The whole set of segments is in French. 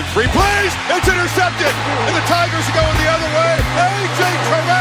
in three plays. It's intercepted. And the Tigers are going the other way. A.J. Terrell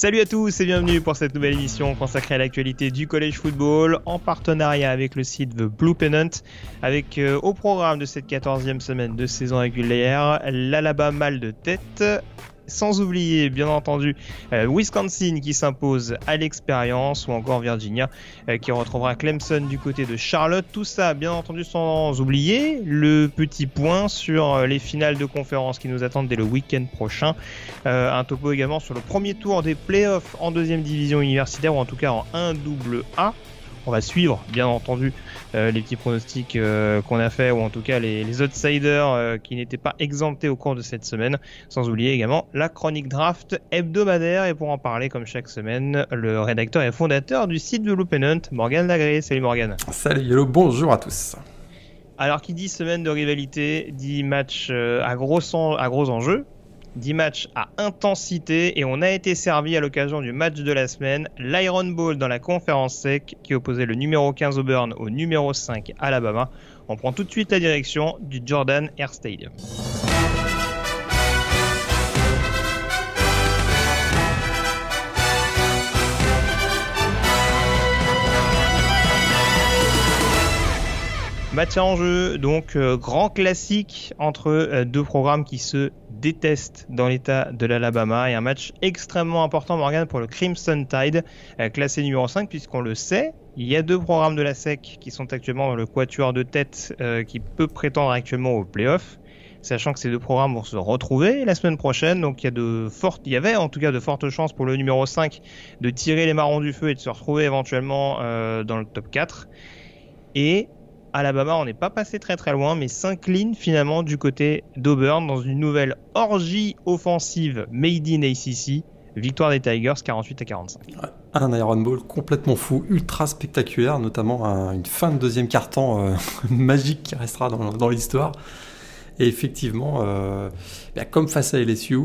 Salut à tous et bienvenue pour cette nouvelle émission consacrée à l'actualité du collège football en partenariat avec le site The Blue Pennant avec euh, au programme de cette 14e semaine de saison régulière l'Alabama mal de tête sans oublier bien entendu euh, Wisconsin qui s'impose à l'expérience ou encore Virginia euh, qui retrouvera Clemson du côté de Charlotte. Tout ça bien entendu sans oublier le petit point sur euh, les finales de conférence qui nous attendent dès le week-end prochain. Un topo également sur le premier tour des playoffs en deuxième division universitaire ou en tout cas en 1 double A. On va suivre, bien entendu, euh, les petits pronostics euh, qu'on a fait, ou en tout cas les, les outsiders euh, qui n'étaient pas exemptés au cours de cette semaine. Sans oublier également la chronique draft hebdomadaire. Et pour en parler, comme chaque semaine, le rédacteur et fondateur du site de Loopennant, Morgan Lagré. Salut Morgan. Salut Yellow, bonjour à tous. Alors, qui dit semaine de rivalité, dit match à, gros en- à gros enjeux. 10 matchs à intensité et on a été servi à l'occasion du match de la semaine, l'Iron Bowl dans la conférence sec qui opposait le numéro 15 Auburn au numéro 5 Alabama. On prend tout de suite la direction du Jordan Air Stadium. Match à enjeu, donc euh, grand classique entre euh, deux programmes qui se détestent dans l'état de l'Alabama et un match extrêmement important Morgan pour le Crimson Tide, euh, classé numéro 5 puisqu'on le sait, il y a deux programmes de la SEC qui sont actuellement dans le quatuor de tête euh, qui peut prétendre actuellement au playoff. Sachant que ces deux programmes vont se retrouver la semaine prochaine, donc il y a de fortes, il y avait en tout cas de fortes chances pour le numéro 5 de tirer les marrons du feu et de se retrouver éventuellement euh, dans le top 4. Et Alabama, on n'est pas passé très très loin, mais s'incline finalement du côté d'Auburn dans une nouvelle orgie offensive made in ACC. Victoire des Tigers 48 à 45. Un Iron Ball complètement fou, ultra spectaculaire, notamment un- une fin de deuxième carton euh, magique qui restera dans, dans l'histoire. Et effectivement, euh, bah, comme face à LSU,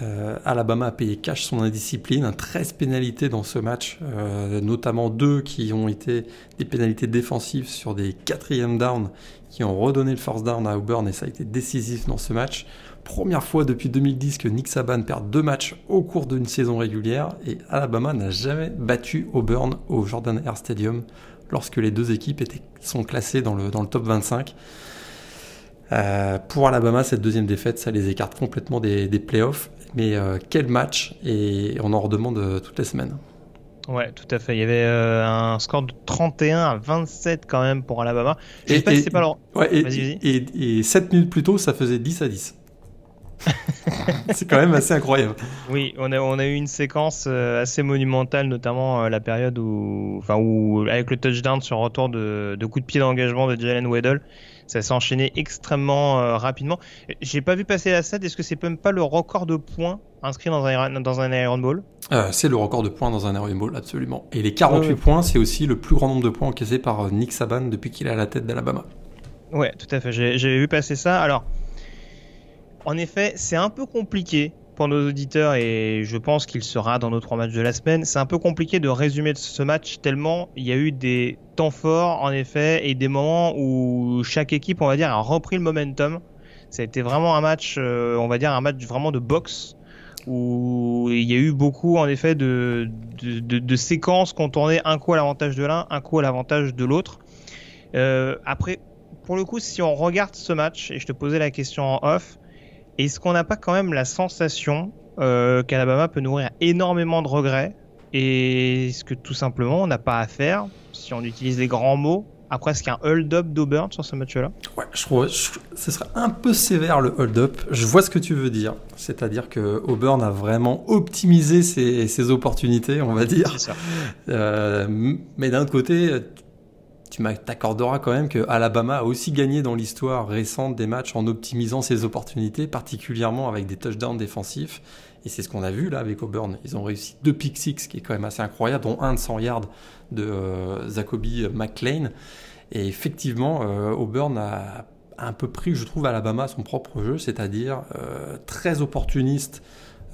euh, Alabama a payé cash son indiscipline, 13 pénalités dans ce match, euh, notamment deux qui ont été des pénalités défensives sur des quatrièmes down qui ont redonné le force down à Auburn et ça a été décisif dans ce match. Première fois depuis 2010 que Nick Saban perd deux matchs au cours d'une saison régulière et Alabama n'a jamais battu Auburn au Jordan Air Stadium lorsque les deux équipes étaient, sont classées dans le, dans le top 25. Euh, pour Alabama, cette deuxième défaite, ça les écarte complètement des, des playoffs. Mais euh, quel match Et on en redemande euh, toutes les semaines. Ouais, tout à fait. Il y avait euh, un score de 31 à 27 quand même pour Alabama. Je Et- sais pas si c'est pas leur... Ouais, et, et 7 minutes plus tôt, ça faisait 10 à 10. C'est quand même assez incroyable. Oui, on a, on a eu une séquence assez monumentale, notamment la période où, enfin, où, avec le touchdown sur retour de, de coup de pied d'engagement de Jalen Weddle, ça s'est enchaîné extrêmement euh, rapidement. J'ai pas vu passer la stat, est-ce que c'est même pas le record de points inscrit dans un, dans un Iron Ball Euh, c'est le record de points dans un Iron Bowl, absolument. Et les 48 Ouais, ouais. points, c'est aussi le plus grand nombre de points encaissés par euh, Nick Saban depuis qu'il est à la tête d'Alabama. Ouais, tout à fait. J'ai j'avais vu passer ça. Alors, en effet, c'est un peu compliqué pour nos auditeurs et je pense qu'il sera dans nos trois matchs de la semaine. C'est un peu compliqué de résumer ce match tellement il y a eu des temps forts, en effet, et des moments où chaque équipe, on va dire, a repris le momentum. Ça a été vraiment un match, euh, on va dire, un match vraiment de boxe où il y a eu beaucoup, en effet, de, séquences qu'on tournait un coup à l'avantage de l'un, un coup à l'avantage de l'autre. Euh, après, pour le coup, si on regarde ce match, et je te posais la question en off, est-ce qu'on n'a pas quand même la sensation euh, qu'Alabama peut nourrir énormément de regrets? Et est-ce que tout simplement on n'a pas à faire, si on utilise les grands mots, à presque un hold-up d'Auburn sur ce match-là? Ouais, je trouve je- ce serait un peu sévère le hold-up. Je vois ce que tu veux dire. C'est-à-dire que Auburn a vraiment optimisé ses, ses opportunités, on va dire. Ça. Euh, mais d'un autre côté, tu t'accorderas quand même que Alabama a aussi gagné dans l'histoire récente des matchs en optimisant ses opportunités, particulièrement avec des touchdowns défensifs. Et c'est ce qu'on a vu là avec Auburn. Ils ont réussi deux pick six, qui est quand même assez incroyable, dont un de 100 yards de euh, Zacoby McLean. Et effectivement, euh, Auburn a un peu pris, je trouve, Alabama son propre jeu, c'est-à-dire euh, très opportuniste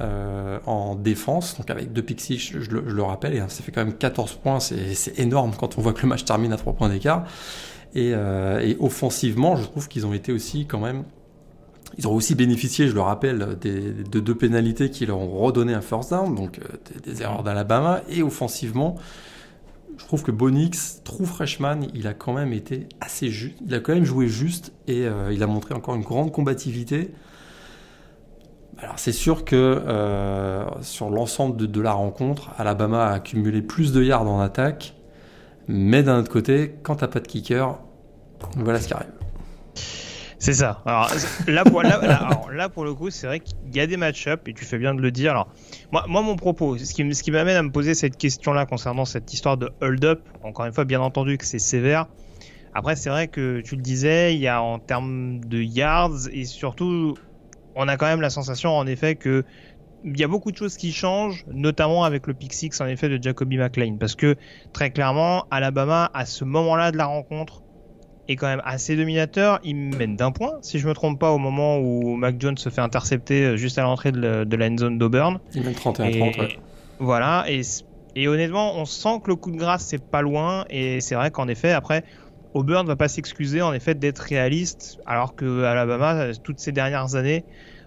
euh, en défense, donc avec deux pick six, je, le rappelle, et ça fait quand même 14 points, c'est énorme quand on voit que le match termine à 3 points d'écart. Et, et, offensivement, je trouve qu'ils ont été aussi quand même ils ont aussi bénéficié, je le rappelle, de deux pénalités qui leur ont redonné un first down, donc des, des erreurs d'Alabama. Et offensivement, je trouve que Bonix, true freshman, il a quand même été assez juste. Il a quand même joué juste et euh, il a montré encore une grande combativité. Alors c'est sûr que euh, sur l'ensemble de, la rencontre, Alabama a accumulé plus de yards en attaque, mais d'un autre côté, quand t'as pas de kicker, voilà ce qui arrive. C'est ça. Alors là, pour, le coup, c'est vrai qu'il y a des match-up et tu fais bien de le dire. Alors, moi, moi mon propos, ce qui, ce qui m'amène à me poser cette question-là concernant cette histoire de hold-up, encore une fois, bien entendu que c'est sévère. Après, c'est vrai que tu le disais, il y a en termes de yards et surtout, on a quand même la sensation en effet que il y a beaucoup de choses qui changent, notamment avec le pick six en effet de Jacoby McLean, parce que très clairement, Alabama à ce moment-là de la rencontre est quand même assez dominateur. Il mène d'un point, si je me trompe pas, au moment où Mac Jones se fait intercepter euh, juste à l'entrée de, de, la end zone d'Auburn. Il mène 31-30, Voilà, et, et, honnêtement, on sent que le coup de grâce, c'est pas loin, et c'est vrai qu'en effet, après, Auburn va pas s'excuser en effet d'être réaliste, alors que Alabama, toutes ces dernières années,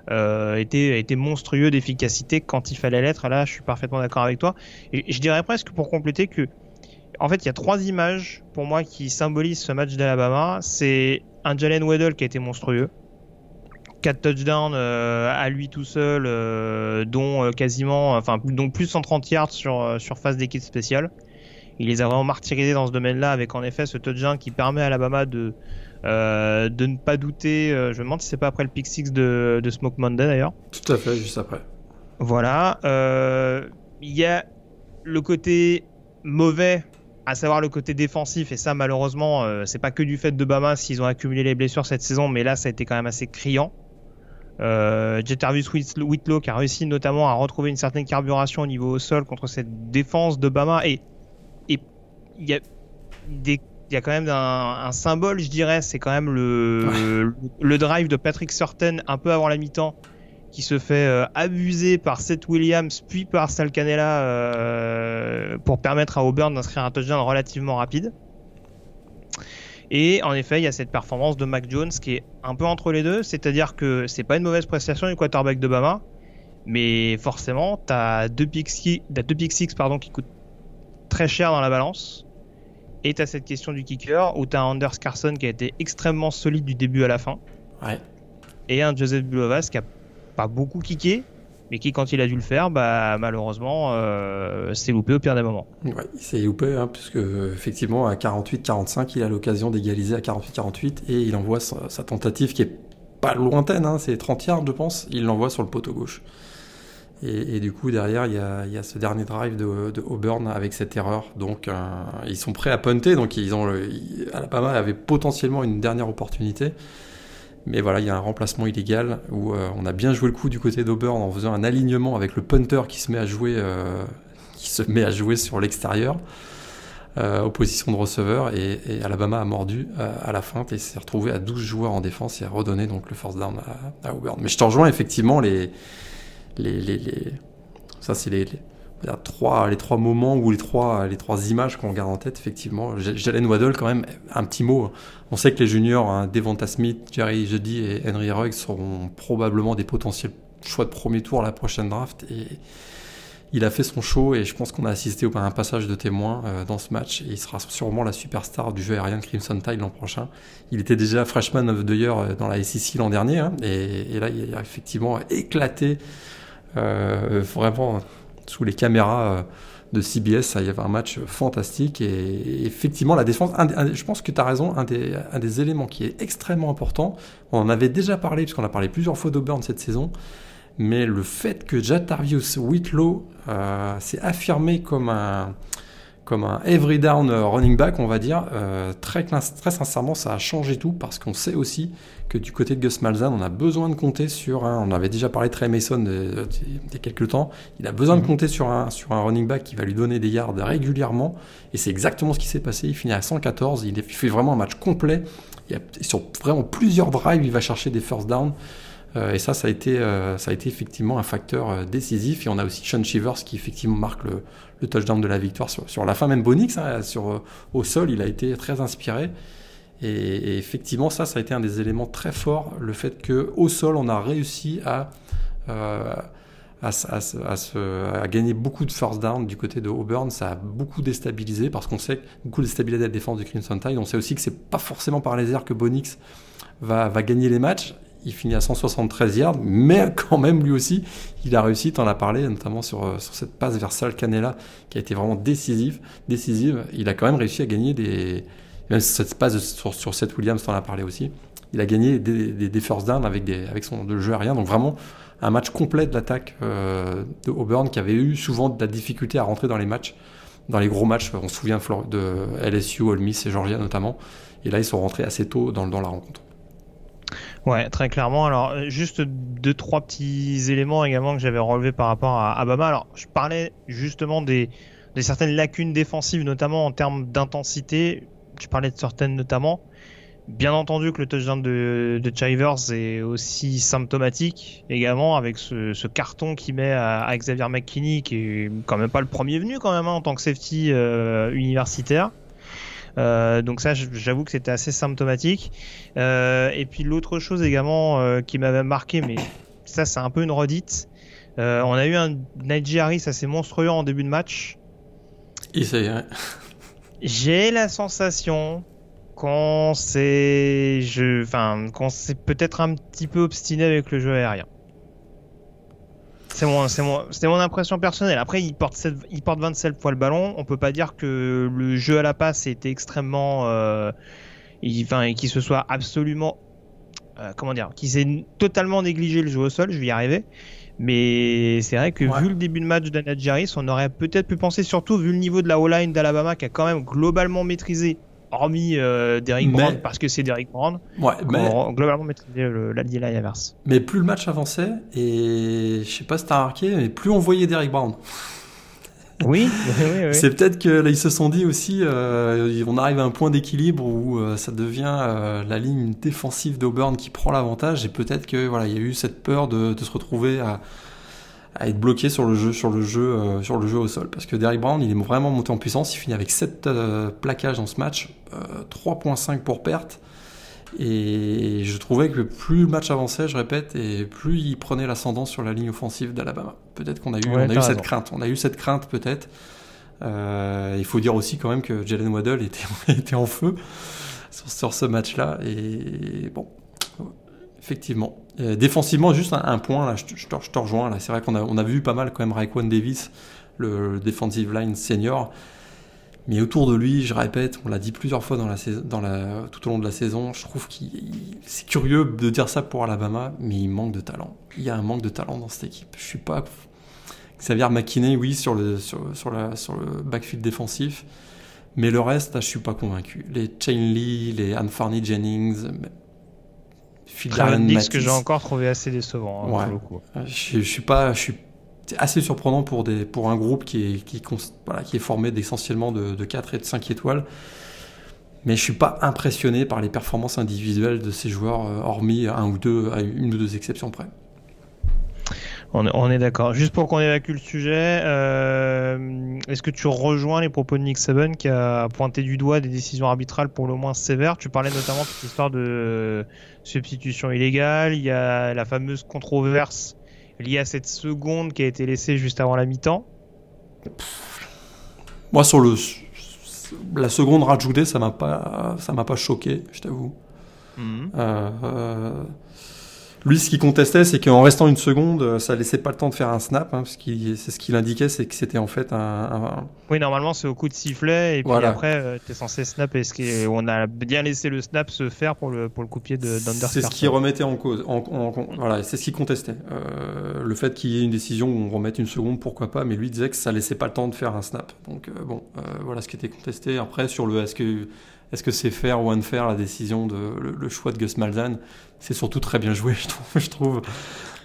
euh, était, monstrueux d'efficacité quand il fallait l'être. Là, je suis parfaitement d'accord avec toi. Et je dirais presque pour compléter que en fait, il y a trois images pour moi qui symbolisent ce match d'Alabama. C'est un Jalen Weddle qui a été monstrueux. 4 touchdowns euh, à lui tout seul, euh, dont euh, quasiment, enfin, dont plus 130 yards sur, sur phase d'équipe spéciale. Il les a vraiment martyrisés dans ce domaine-là, avec en effet ce touchdown qui permet à Alabama de, de ne pas douter. je me demande si c'est pas après le pick six de, de Smoke Monday d'ailleurs. Tout à fait, juste après. Voilà. Il y a le côté mauvais à savoir le côté défensif, et ça malheureusement, euh, c'est pas que du fait de Bama s'ils ont accumulé les blessures cette saison, mais là ça a été quand même assez criant. Euh, Whitlow qui a réussi notamment à retrouver une certaine carburation au niveau au sol contre cette défense de Bama, et y a il y a quand même un, un symbole, je dirais, c'est quand même le, le, drive de Patrick Surtain un peu avant la mi-temps, qui se fait euh, abuser par Seth Williams puis par Sal Canella euh, pour permettre à Auburn d'inscrire un touchdown relativement rapide. Et en effet, il y a cette performance de Mac Jones qui est un peu entre les deux, c'est-à-dire que c'est pas une mauvaise prestation du quarterback de Bama, mais forcément, tu as deux pick six pardon, qui coûtent très cher dans la balance. Et tu as cette question du kicker où tu as Anders Carson qui a été extrêmement solide du début à la fin. Ouais. Et un Joseph Bulovas qui a pas beaucoup kické, mais qui, quand il a dû le faire, bah, malheureusement, euh, s'est loupé au pire des moments. Ouais, il s'est loupé, hein, puisque effectivement, à 48-45, il a l'occasion d'égaliser à 48-48 et il envoie sa, tentative qui est pas lointaine, hein, c'est 30 yards, je pense, il l'envoie sur le poteau gauche. Et, du coup, derrière, il y, a, ce dernier drive de, Auburn avec cette erreur. Donc, euh, ils sont prêts à punter. Donc, ils ont, Alabama avait potentiellement une dernière opportunité. Mais voilà, il y a un remplacement illégal où euh, on a bien joué le coup du côté d'Auburn en faisant un alignement avec le punter qui se met à jouer, euh, qui se met à jouer sur l'extérieur, euh, opposition de receveur, et, Alabama a mordu à la feinte et s'est retrouvé à 12 joueurs en défense et a redonné donc le force down à, Auburn. Mais je te effectivement les, les, les, ça c'est les, trois, les trois moments ou les trois, les trois images qu'on garde en tête, effectivement. Jalen Waddle, quand même, un petit mot. On sait que les juniors, hein, Devonta Smith, Jerry Jeudy et Henry Ruggs seront probablement des potentiels choix de premier tour à la prochaine draft. Et il a fait son show et je pense qu'on a assisté à un passage de témoin euh, dans ce match. Et il sera sûrement la superstar du jeu aérien Crimson Tide l'an prochain. Il était déjà freshman of year euh, dans la SEC l'an dernier. Hein, et, là, il a effectivement éclaté. Euh, vraiment sous les caméras euh, de CBS, il y avait un match fantastique et effectivement la défense, je pense que tu as raison, un des, éléments qui est extrêmement important, on en avait déjà parlé puisqu'on a parlé plusieurs fois d'Auburn cette saison, mais le fait que Jatarius Whitlow euh, s'est affirmé comme un, comme un every down running back, on va dire. très sincèrement, ça a changé tout parce qu'on sait aussi que du côté de Gus Malzahn, on a besoin de compter sur un. On avait déjà parlé de Trey Mason il y a quelques temps. Il a besoin de mhm. compter sur un, sur un running back qui va lui donner des yards régulièrement. Et c'est exactement ce qui s'est passé. Il finit à 114. Il fait vraiment un match complet. Il y a, sur vraiment plusieurs drives, il va chercher des first down. Euh, et ça, ça a, été, euh, ça a été effectivement un facteur euh, décisif. Et on a aussi Sean Shivers qui effectivement marque le, le touchdown de la victoire sur, sur la fin. Même Bonix, hein, sur, au sol, il a été très inspiré. Et, effectivement, ça, ça a été un des éléments très forts, le fait que au sol, on a réussi à, euh, à, gagner beaucoup de first down du côté de Auburn. Ça a beaucoup déstabilisé parce qu'on sait beaucoup déstabilisé la défense du Crimson Tide. On sait aussi que c'est pas forcément par les airs que Bonix va, gagner les matchs. Il finit à 173 yards, mais quand même lui aussi, il a réussi, tu en as parlé, notamment sur, sur cette passe vers Sal Canella qui a été vraiment décisive. décisive. Il a quand même réussi à gagner des, même si cette passe sur, sur Seth Williams, t'en as parlé aussi, il a gagné des, des, first down avec, des, avec son de jeu aérien. Donc vraiment un match complet de l'attaque euh, de Auburn qui avait eu souvent de la difficulté à rentrer dans les matchs, dans les gros matchs. On se souvient de LSU, Ole Miss et Georgia notamment. Et là, ils sont rentrés assez tôt dans, la rencontre. Ouais, très clairement. Alors, juste deux, trois petits éléments également que j'avais relevés par rapport à Alabama. Alors, je parlais justement des, des certaines lacunes défensives, notamment en termes d'intensité tu parlais de certaines notamment. Bien entendu que le touchdown de, Chivers est aussi symptomatique également avec ce, carton qu'il met à, Xavier McKinney qui est quand même pas le premier venu quand même hein, en tant que safety euh, universitaire. Euh, donc ça, j'avoue que c'était assez symptomatique. Euh, et puis l'autre chose également qui m'avait marqué, mais ça c'est un peu une redite. on a eu un Harris assez monstrueux en début de match. Et c'est j'ai la sensation qu'on s'est, peut-être un petit peu obstiné avec le jeu aérien. C'est mon, impression personnelle. Après, il porte, il porte 27 fois le ballon. On peut pas dire que le jeu à la passe était extrêmement, euh, enfin, et qu'il se soit absolument, euh, comment dire, qu'il s'est totalement négligé le jeu au sol. Je vais y arriver. Mais c'est vrai que vu le début de match d'Anadjaris, on aurait peut-être pu penser, surtout vu le niveau de la O-line d'Alabama qui a quand même globalement maîtrisé, hormis euh, Derrick Brown, parce que c'est Derrick Brown, ouais, mais... globalement maîtrisé la line inverse. Mais plus le match avançait, et je sais pas si t'as remarqué, mais plus on voyait Derrick Brown. Oui, c'est peut-être que là ils se sont dit aussi, euh, on arrive à un point d'équilibre où euh, ça devient euh, la ligne défensive d'Auburn qui prend l'avantage et peut-être que voilà il y a eu cette peur de, se retrouver à, être bloqué sur le jeu, sur le jeu, sur le jeu au sol. Parce que Derrick Brown il est vraiment monté en puissance, il finit avec 7 plaquages dans ce match, 3.5 pour perte. Et je trouvais que plus le match avançait, je répète, et plus il prenait l'ascendant sur la ligne offensive d'Alabama. Peut-être qu'on a eu, on a eu cette crainte. On a eu cette crainte peut-être. Euh, il faut dire aussi quand même que Jalen Waddell était, était en feu sur, ce match-là. Et bon, effectivement. défensivement, juste un, point, là, je, te, rejoins. Là. C'est vrai qu'on a, on a vu pas mal quand même Raekwon Davis, le, le defensive line senior. Mais autour de lui, je répète, on l'a dit plusieurs fois dans la saison, dans la, tout au long de la saison, je trouve qu'il c'est curieux de dire ça pour Alabama, mais il manque de talent. Il y a un manque de talent dans cette équipe. Je suis pas Xavier McKinney, oui, sur le, sur, sur, la, sur le backfield défensif, mais le reste, là, je suis pas convaincu. Les Chain Lee, les Anfarney Jennings, Phil que j'ai encore trouvé assez décevant. Hein, ouais. Je, je suis pas, je suis c'est assez surprenant pour, des, pour un groupe qui est, qui, voilà, qui est formé essentiellement de, de 4 et de 5 étoiles. Mais je suis pas impressionné par les performances individuelles de ces joueurs, euh, hormis un ou deux, à une ou deux exceptions près. On, est d'accord. Juste pour qu'on évacue le sujet, euh, est-ce que tu rejoins les propos de Nick Saban qui a pointé du doigt des décisions arbitrales pour le moins sévères? Tu parlais notamment de cette histoire de substitution illégale. Il y a la fameuse controverse lié à cette seconde qui a été laissée juste avant la mi-temps Moi, sur le, la seconde rajoutée, ça m'a pas, ça m'a pas choqué, je t'avoue. Mhm. Euh, euh, Lui, ce qu'il contestait, c'est qu'en restant une seconde, euh, ça laissait pas le temps de faire un snap, hein, parce qu'il, c'est ce qu'il indiquait, c'est que c'était en fait un. un- Oui, normalement, c'est au coup de sifflet, et puis Voilà. après, tu es censé snap, et ce qui est- on a bien laissé le snap se faire pour le, pour le coup de pied C'est ce qui remettait en cause. En, en- en- voilà, c'est ce qu'il contestait. Euh, le fait qu'il y ait une décision où on remette une seconde, pourquoi pas, mais lui disait que ça laissait pas le temps de faire un snap. Donc euh, bon, euh, voilà ce qui était contesté. Après, sur le est-ce que est-ce que c'est fair ou unfair la décision de le, le choix de Gus Malzahn, c'est surtout très bien joué, je trouve, je trouve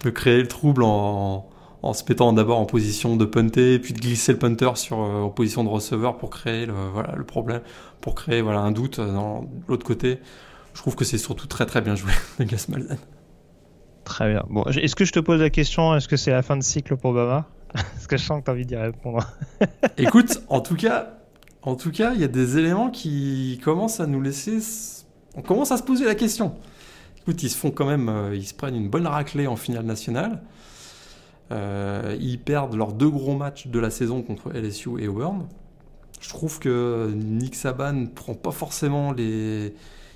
de créer le trouble en, en se mettant d'abord en position de punter, puis de glisser le punter sur euh, en position de receveur pour créer le voilà le problème, pour créer voilà un doute dans de l'autre côté. Je trouve que c'est surtout très très bien joué de Gus Malzahn. Très bien. Bon, est-ce que je te pose la question, est-ce que c'est la fin de cycle pour Bama? Parce que je sens que tu as envie d'y répondre. Écoute, en tout cas, en tout cas, il y a des éléments qui commencent à nous laisser. On commence à se poser la question. Ils se font quand même, euh, ils se prennent une bonne raclée en finale nationale. Euh, ils perdent leurs deux gros matchs de la saison contre LSU et Auburn. Je trouve que Nick Saban prend pas forcément les.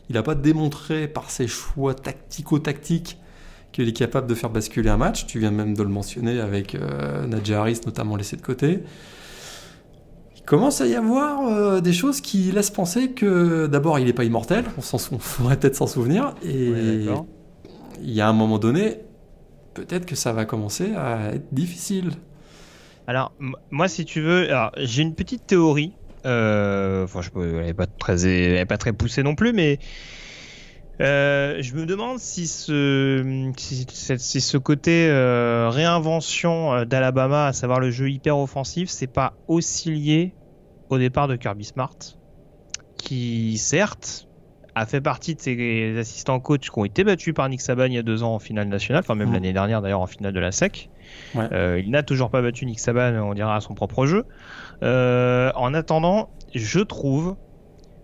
Il n'a pas démontré par ses choix tactico-tactiques qu'il est capable de faire basculer un match. Tu viens même de le mentionner avec euh, Najee Harris, notamment laissé de côté. Il commence à y avoir euh, des choses qui laissent penser que d'abord il n'est pas immortel, on s'en peut-être s'en souvenir, et Ouais, il y a un moment donné, peut-être que ça va commencer à être difficile. Alors, moi, si tu veux, j'ai une petite théorie. Euh, Enfin, je peux, elle n'est pas très, elle est pas très poussée non plus, mais euh, je me demande si ce, si, cette- si ce côté euh, réinvention d'Alabama, à savoir le jeu hyper offensif, c'est pas aussi lié au départ de Kirby Smart, qui certes a fait partie de ces assistants coach qui ont été battus par Nick Saban il y a deux ans en finale nationale, enfin même Mhm. l'année dernière d'ailleurs en finale de la SEC. Ouais. Euh, il n'a toujours pas battu Nick Saban, on dira, à son propre jeu. Euh, en attendant, je trouve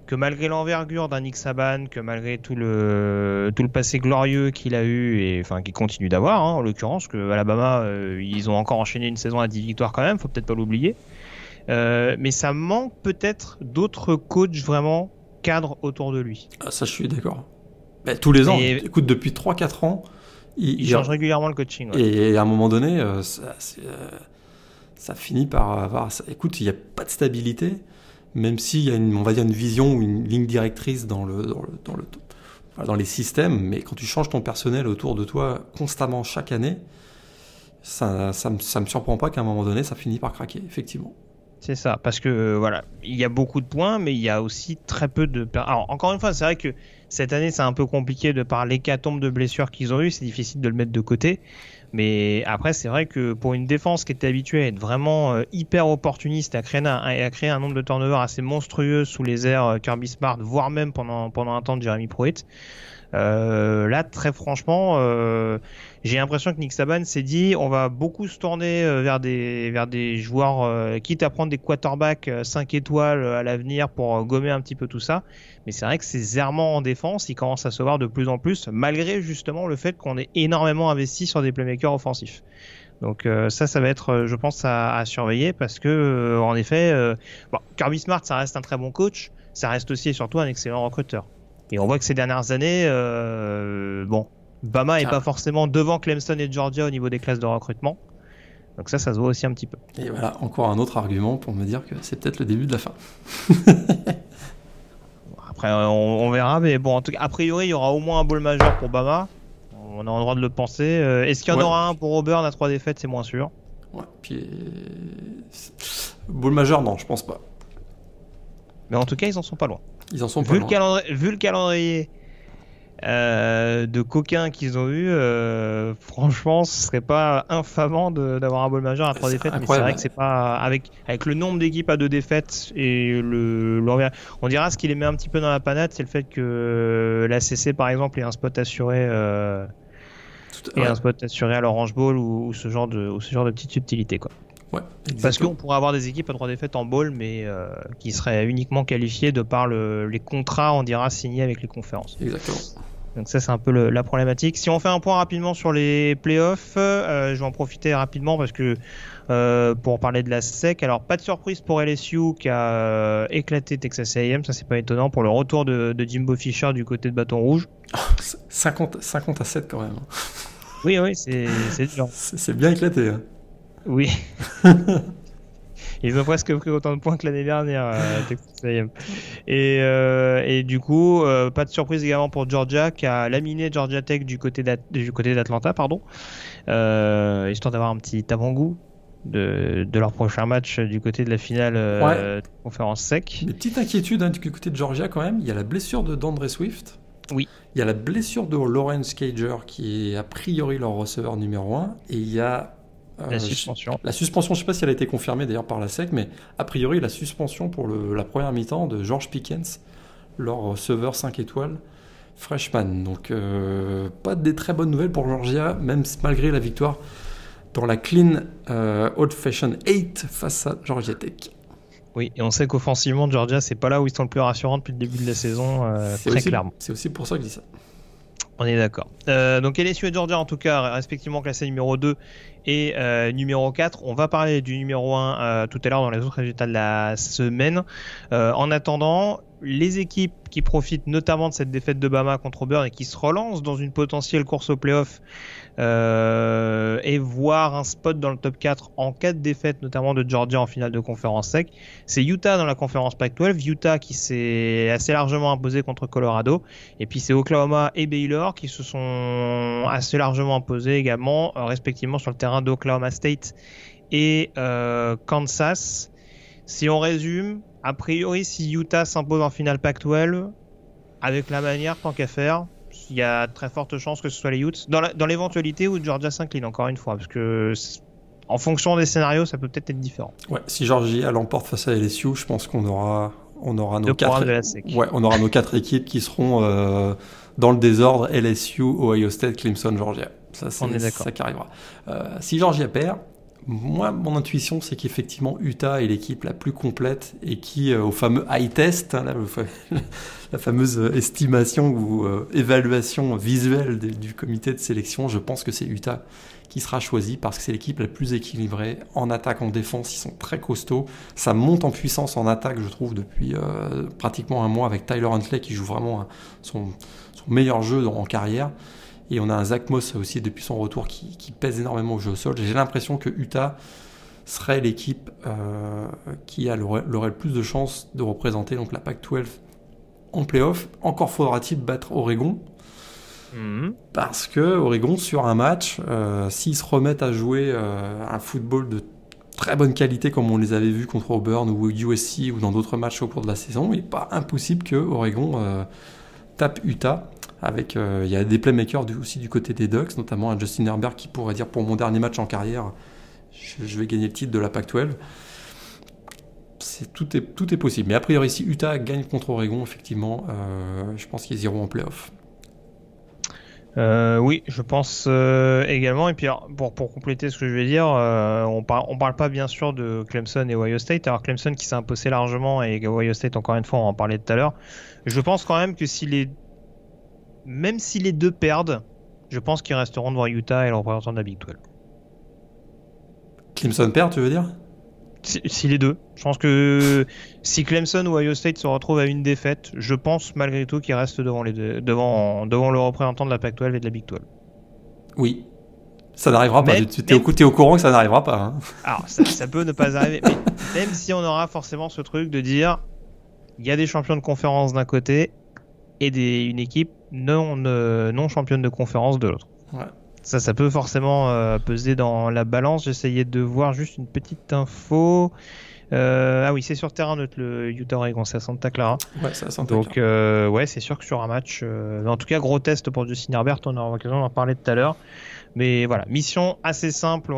que malgré l'envergure d'un Nick Saban, que malgré tout le, tout le passé glorieux qu'il a eu, et enfin qu'il continue d'avoir, hein, en l'occurrence, que Alabama, euh, ils ont encore enchaîné une saison à 10 victoires quand même, faut peut-être pas l'oublier. Euh, mais ça manque peut-être d'autres coachs vraiment cadres autour de lui. Ah, ça, je suis d'accord. Ben, tous les ans, Et- écoute, depuis 3-4 ans, il, Il il- change régulièrement le coaching. ouais. Et à un moment donné, euh, ça, euh, ça finit par avoir. écoute, il n'y a pas de stabilité, même s'il y a une, on va dire une vision ou une ligne directrice dans le, dans le, dans le, enfin, dans les systèmes. Mais quand tu changes ton personnel autour de toi constamment chaque année, ça, ça me, ça me surprend pas qu'à un moment donné, ça finit par craquer, effectivement. C'est ça, parce que euh, voilà, il y a beaucoup de points, mais il y a aussi très peu de. Alors encore une fois, c'est vrai que cette année c'est un peu compliqué de par l'hécatombe de blessures qu'ils ont eu, c'est difficile de le mettre de côté. Mais après, c'est vrai que pour une défense qui était habituée à être vraiment euh, hyper opportuniste, à créer un, à créer un nombre de turnovers assez monstrueux sous les airs euh, Kirby Smart, voire même pendant, un temps de Jeremy Pruitt, là, très franchement, j'ai l'impression que Nick Saban s'est dit on va beaucoup se tourner euh, vers des, joueurs, euh, quitte à prendre des quarterbacks 5 étoiles euh, à l'avenir pour gommer un petit peu tout ça. Mais c'est vrai que ces errements en défense, ils commencent à se voir de plus en plus, malgré justement le fait qu'on ait énormément investi sur des playmakers offensifs. Donc ça, ça va être, je pense, à, surveiller parce que, en effet, Kirby Smart, ça reste un très bon coach, ça reste aussi et surtout un excellent recruteur. Et on voit que ces dernières années, bon, Bama est Ah. pas forcément devant Clemson et Georgia au niveau des classes de recrutement. Donc ça, ça se voit aussi un petit peu. Et voilà, encore un autre argument pour me dire que c'est peut-être le début de la fin. Après, on, on verra, mais bon, en tout cas, a priori, il y aura au moins un bowl majeur pour Bama. On a le droit de le penser. Euh, Est-ce qu'il y en Ouais. aura un pour Auburn à trois défaites C'est moins sûr. Ouais, puis. Boule majeur, non, je pense pas. Mais en tout cas, ils en sont pas loin. Ils en sont pas Vu le, loin. calendrier, vu le calendrier euh, de coquins qu'ils ont eu, euh, franchement, ce serait pas infamant d'avoir un bowl majeur à trois défaites. Mais c'est vrai que c'est pas avec avec le nombre d'équipes à deux défaites et le on dira ce qui les met un petit peu dans la panade, c'est le fait que la CC par exemple ait un spot assuré. euh, Tout- et ouais, un spot assuré à l'Orange Bowl ou, ou ce genre de ou ce genre de petites subtilités quoi. Ouais, Parce qu'on pourrait avoir des équipes à trois défaites en bowl mais euh, qui seraient uniquement qualifiées de par le- les contrats on dira signés avec les conférences. Exactement. Donc ça c'est un peu le, la problématique. Si on fait un point rapidement sur les playoffs, euh, je vais en profiter rapidement parce que euh, pour parler de la SEC, alors pas de surprise pour LSU qui a euh, éclaté Texas A&M, ça c'est pas étonnant pour le retour de, de, Jimbo Fisher du côté de Bâton Rouge. 50, 50 à 7 quand même. Oui oui c'est dur. C'est bien éclaté. Hein. Oui. Ils ont presque pris autant de points que l'année dernière, euh, Texas A&M. Et, euh, et, du coup, euh, pas de surprise également pour Georgia qui a laminé Georgia Tech du côté d'Atlanta, pardon, histoire d'avoir un petit avant-goût de, de, leur prochain match du côté de la finale ouais. conférence sec. Des petites inquiétudes hein, du côté de Georgia quand même. Il y a la blessure de Dandre Swift. Oui. Il y a la blessure de Lawrence Cager qui est a priori leur receveur numéro 1 et il y a la suspension. La suspension, je ne sais pas si elle a été confirmée d'ailleurs par la SEC, mais a priori la suspension pour le, la première mi-temps de George Pickens, leur receveur 5 étoiles, freshman. Donc euh, pas des très bonnes nouvelles pour Georgia, même malgré la victoire dans la clean euh, Old Fashion 8 face à Georgia Tech. Oui, et on sait qu'offensivement, Georgia, c'est pas là où ils sont le plus rassurants depuis le début de la saison, euh, très aussi, clairement. C'est aussi pour ça que je dis ça. On est d'accord. Euh, donc LSU et Georgia en tout cas, respectivement classés numéro 2 et euh, numéro 4. On va parler du numéro 1 euh, tout à l'heure dans les autres résultats de la semaine. En attendant, les équipes qui profitent notamment de cette défaite de Bama contre Auburn et qui se relancent dans une potentielle course au playoff euh, et voir un spot dans le top 4 en cas de défaite, notamment de Georgia en finale de conférence sec. C'est Utah dans la conférence Pac-12, Utah qui s'est assez largement imposé contre Colorado, et puis c'est Oklahoma et Baylor qui se sont assez largement imposés également, euh, respectivement sur le terrain d'Oklahoma State et euh, Kansas. Si on résume, a priori, si Utah s'impose en finale Pac-12, avec la manière, tant qu'à faire, il y a très forte chance que ce soit les Utes. Dans l'éventualité où Georgia s'incline, encore une fois, parce que en fonction des scénarios, ça peut peut-être être différent. Ouais, si Georgia l'emporte face à LSU, je pense qu'on aura, on aura nos quatre, de la SEC. ouais, on aura nos quatre équipes qui seront euh, dans le désordre LSU, Ohio State, Clemson, Georgia. Ça, On est c'est ça qui arrivera. Euh, si Georgia perd, moi, mon intuition, c'est qu'effectivement, Utah est l'équipe la plus complète et qui, euh, au fameux high test, hein, la, fameuse estimation ou euh, évaluation visuelle du, comité de sélection, je pense que c'est Utah qui sera choisi parce que c'est l'équipe la plus équilibrée en attaque, en défense. Ils sont très costauds. Ça monte en puissance en attaque, je trouve, depuis euh, pratiquement un mois avec Tyler Huntley qui joue vraiment un- son, meilleur jeu en carrière. Et on a un Zach Moss aussi depuis son retour qui, qui pèse énormément au jeu au sol. J'ai l'impression que Utah serait l'équipe euh, qui a l'aurait le plus de chances de représenter donc la Pac-12 en playoff. Encore faudra-t-il battre Oregon Mhm. parce que Oregon sur un match, euh, s'ils se remettent à jouer euh, un football de très bonne qualité comme on les avait vus contre Auburn ou USC ou dans d'autres matchs au cours de la saison, il n'est pas impossible que Oregon tape Utah. Avec, euh, il y a des playmakers aussi du côté des Ducks, notamment un Justin Herbert qui pourrait dire pour mon dernier match en carrière, je, vais gagner le titre de la Pac-12. C'est, tout, est, tout est possible. Mais a priori, si Utah gagne contre Oregon, effectivement, euh, je pense qu'ils iront en playoff. Euh, oui, je pense également. Et puis, pour, compléter ce que je vais dire, on, par- on parle pas bien sûr de Clemson et Ohio State. Alors, Clemson qui s'est imposé largement et Ohio State, encore une fois, on en parlait tout à l'heure. Je pense quand même que si les. Même si les deux perdent, je pense qu'ils resteront devant Utah et le représentant de la Big 12. Clemson perd, tu veux dire? Si, si les deux. Je pense que si Clemson ou Ohio State se retrouvent à une défaite, je pense malgré tout qu'ils restent devant, les deux, devant, devant le représentant de la Pac-12 et de la Big 12. Oui. Ça n'arrivera pas. Tu es, au, courant que ça n'arrivera pas. hein. Alors, ça, ça peut ne pas arriver, mais même si on aura forcément ce truc de dire il y a des champions de conférence d'un côté et des, une équipe non, euh, non championne de conférence de l'autre. Ouais. Ça, ça peut forcément euh, peser dans la balance. J'essayais de voir juste une petite info. Euh, ah oui, c'est sur terrain neutre le Utah Oregon, c'est à Santa Clara. Ouais, Donc euh, ouais, c'est sûr que sur un match, euh, en tout cas gros test pour Justin Herbert, on aura l'occasion d'en parler tout à l'heure. Mais voilà, mission assez simple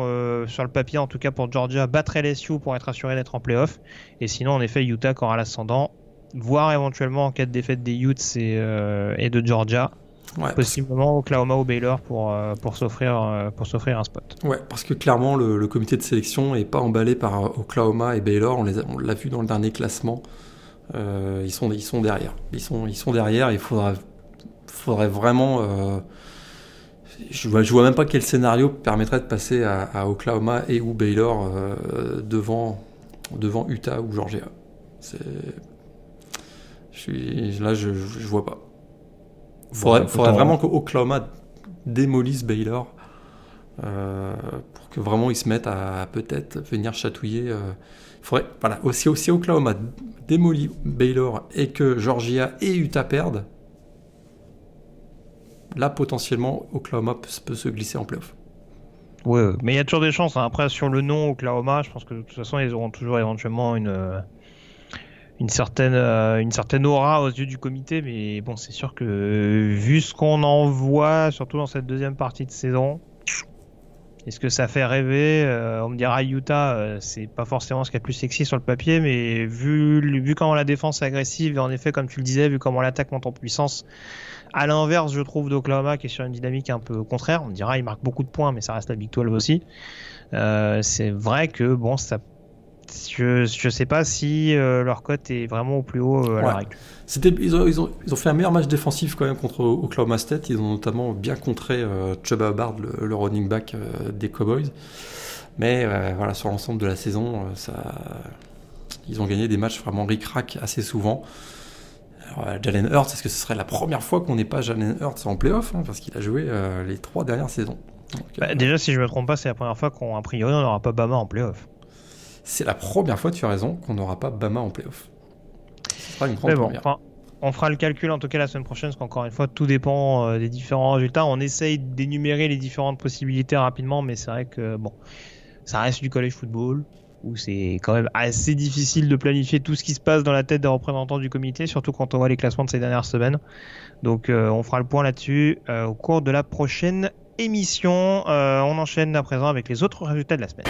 sur le papier, en tout cas pour Georgia, battre LSU pour être assuré d'être en playoff. Et sinon, en effet, Utah qui aura l'ascendant, voire éventuellement en cas de défaite des Utes et, euh, et de Georgia, Ouais, parce, possibement Oklahoma ou Baylor pour, euh, pour s'offrir euh, pour s'offrir un spot. ouais, parce que clairement, le, le comité de sélection est pas emballé par Oklahoma et Baylor. On les a- on l'a vu dans le dernier classement. Euh, ils, sont, ils sont derrière. Ils sont, ils sont derrière. Il faudra faudrait vraiment. je vois, je vois même pas quel scénario permettrait de passer à, Oklahoma et ou Baylor devant, devant Utah ou Georgia. C'est. Je suis, là, je, je, vois pas. Faudrait, faudrait vraiment qu'Oklahoma démolisse Baylor euh, pour que vraiment ils se mettent à, peut-être venir chatouiller. Euh, faudrait, voilà, aussi, aussi Oklahoma démolit Baylor et que Georgia et Utah perdent, là potentiellement Oklahoma peut, se glisser en playoff. Ouais, mais il y a toujours des chances. Hein. Après, sur le nom Oklahoma, je pense que de toute façon, ils auront toujours éventuellement une, euh, une, certaine, une certaine aura aux yeux du comité. Mais bon, c'est sûr que vu ce qu'on en voit, surtout dans cette deuxième partie de saison, est-ce que ça fait rêver euh, On me dira Utah, euh, c'est pas forcément ce qui est plus sexy sur le papier, mais vu, vu comment la défense est agressive, et en effet, comme tu le disais, vu comment l'attaque monte en puissance, à l'inverse, je trouve d'Oklahoma qui est sur une dynamique un peu contraire. On me dira, il marque beaucoup de points, mais ça reste la Big 12 aussi. Euh, c'est vrai que bon, ça je ne sais pas si euh, leur cote est vraiment au plus haut euh, à la règle. Ils ont, ils, ont, ils, ont, fait un meilleur match défensif quand même contre Oklahoma State. Ils ont notamment bien contré euh, Chuba Bard, le, running back des Cowboys. Mais voilà, sur l'ensemble de la saison, ça, ils ont gagné des matchs vraiment ric-rac assez souvent. Jalen Hurts, est-ce que ce serait la première fois qu'on n'ait pas Jalen Hurts en playoff hein, Parce qu'il a joué les trois dernières saisons? Bah, déjà, si je ne me trompe pas, c'est la première fois qu'en priori on n'aura pas Bama en playoff c'est la première fois, tu as raison, qu'on n'aura pas Bama en playoff. Ce sera une grande première. on fera le calcul en tout cas la semaine prochaine, parce qu'encore une fois, tout dépend euh, des différents résultats. On essaye d'énumérer les différentes possibilités rapidement, mais c'est vrai que bon, ça reste du college football où c'est quand même assez difficile de planifier tout ce qui se passe dans la tête des représentants du comité, surtout quand on voit les classements de ces dernières semaines. Donc euh, on fera le point là-dessus euh, au cours de la prochaine émission. on enchaîne à présent avec les autres résultats de la semaine.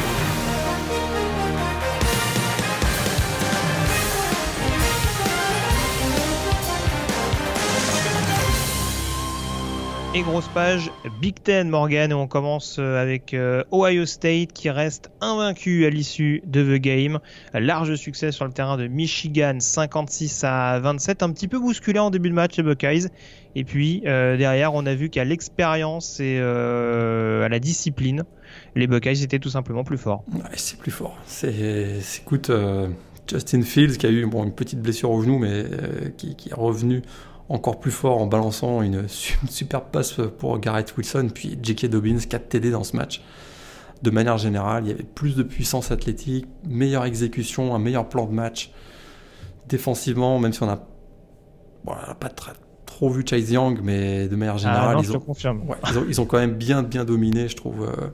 Et grosse page Big Ten Morgan et on commence euh, avec euh, Ohio State qui reste invaincu à l'issue de The Game. Large succès sur le terrain de Michigan 56 à 27, un petit peu bousculé en début de match les Buckeyes. Et puis euh, derrière on a vu qu'à l'expérience et à la discipline, les Buckeyes étaient tout simplement plus forts. c'est plus fort. C'est écoute Justin Fields qui a eu bon, une petite blessure au genou mais qui est revenu encore plus fort en balançant une super passe pour Garrett Wilson, puis J.K. Dobbins, 4 TD dans ce match. De manière générale, il y avait plus de puissance athlétique, meilleure exécution, un meilleur plan de match. Défensivement, même si on n'a pas trop vu Chase Young, mais de manière ah, générale, ils, ont, ils, ont, quand même bien, bien dominé, je trouve, euh,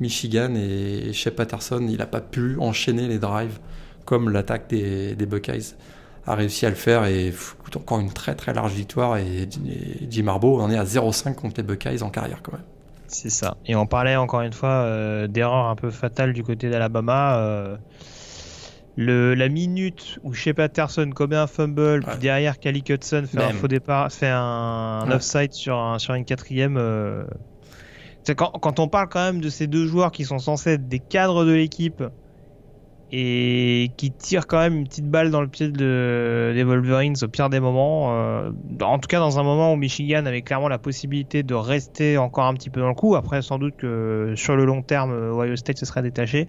Michigan. Et Shea Patterson, il n'a pas pu enchaîner les drives comme l'attaque des, des Buckeyes a réussi à le faire et encore une très très large victoire et, Jim Harbaugh en est à 0,5 contre les Buckeyes en carrière quand même. C'est ça. Et on parlait encore une fois euh, d'erreur un peu fatale du côté d'Alabama. Euh, le, la minute où Shea Patterson commet un fumble, puis derrière Cali Hudson fait un faux départ, fait un, offside sur, un, sur une quatrième. Euh, quand, quand, on parle quand même de ces deux joueurs qui sont censés être des cadres de l'équipe, et qui tire quand même une petite balle dans le pied de, des Wolverines au pire des moments. Euh, en tout cas, dans un moment où Michigan avait clairement la possibilité de rester encore un petit peu dans le coup. Après, sans doute que sur le long terme, Ohio State se serait détaché.